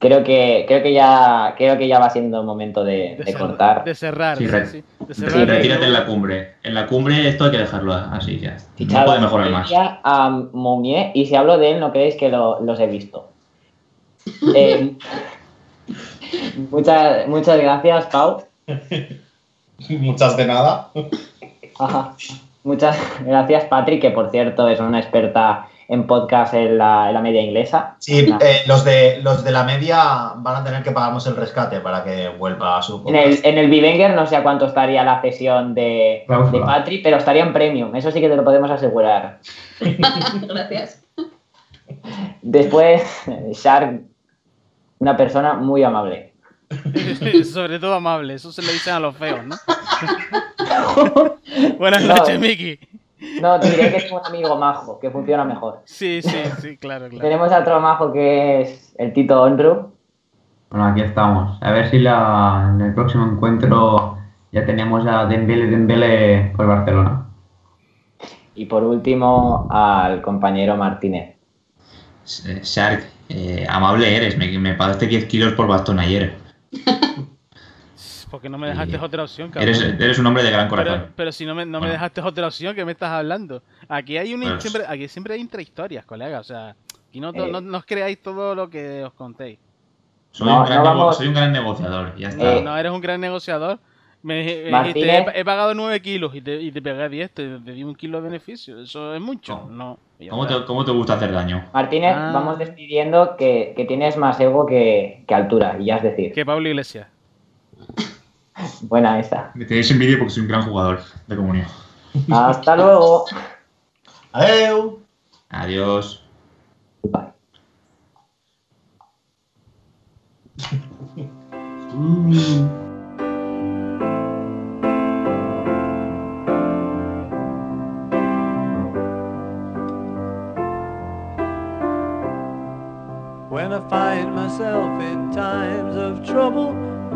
S3: creo que, creo que ya creo que ya va siendo momento de, de
S1: cerrar-
S3: cortar.
S1: De cerrar.
S2: Sí,
S1: sí,
S2: re-
S1: sí, de
S2: Sí,
S1: cerrar.
S2: retírate en la cumbre. En la cumbre esto hay que dejarlo así ya. No puede mejorar más.
S3: ya a Mounier, y si hablo de él, no creéis que lo- los he visto. Eh, muchas, muchas gracias, Pau.
S4: Muchas de nada.
S3: Ajá. Muchas gracias, Patrick, que por cierto es una experta en podcast en la, en la media inglesa.
S4: Sí, eh, los, de, los de la media van a tener que pagarnos el rescate para que vuelva a su
S3: En el,
S4: podcast.
S3: en el Vivenger no sé a cuánto estaría la cesión de,
S6: Cláusula.
S3: de Patrick, pero estaría en premium. Eso sí que te lo podemos asegurar.
S5: Gracias.
S3: Después, Shark, una persona muy amable.
S1: Sobre todo amable. Eso se le dicen a los feos, ¿no? Buenas
S3: No.
S1: noches, Miki.
S3: No, te diré que es un amigo majo, que funciona mejor.
S1: Sí, sí, sí, claro, claro.
S3: Tenemos a otro majo que es el Tito Onru.
S6: Bueno, aquí estamos. A ver si la, en el próximo encuentro ya tenemos a Dembele Dembele por Barcelona.
S3: Y por último, al compañero Martínez.
S2: Shark, eh, amable eres. Me, me pagaste 10 kilos por bastón ayer.
S1: Porque no me dejaste otra opción, cabrón.
S2: Eres, eres un hombre de gran corazón.
S1: Pero, pero si no me, no me dejaste otra opción, ¿qué me estás hablando? Aquí hay una,
S2: Pues-
S1: siempre, aquí siempre hay intrahistorias, colega. O sea, aquí no, to-
S3: Eh.
S1: no, no os creáis todo lo que os contéis.
S2: Soy,
S3: No,
S2: un gran
S3: no
S2: nego-
S3: vamos-
S2: soy un gran negociador. Ya está.
S1: No,
S3: Eh.
S1: no eres un gran negociador. Me,
S3: Martínez.
S1: he, he pagado 9 kilos y te, y te pegué 10, te, te di un kilo de beneficio. ¿Eso es mucho?
S2: ¿Cómo?
S1: No.
S2: ¿Cómo, te, cómo te gusta hacer daño?
S3: Martínez,
S1: Ah.
S3: vamos despidiendo que, que tienes más ego que, que altura, y ya es decir.
S1: Que Pablo Iglesias.
S3: Buena esa.
S2: Me tenéis envidia porque soy un gran jugador de comunión.
S3: Hasta luego.
S4: Adeu.
S2: Adiós.
S3: Bye.
S7: When I find myself in times of trouble,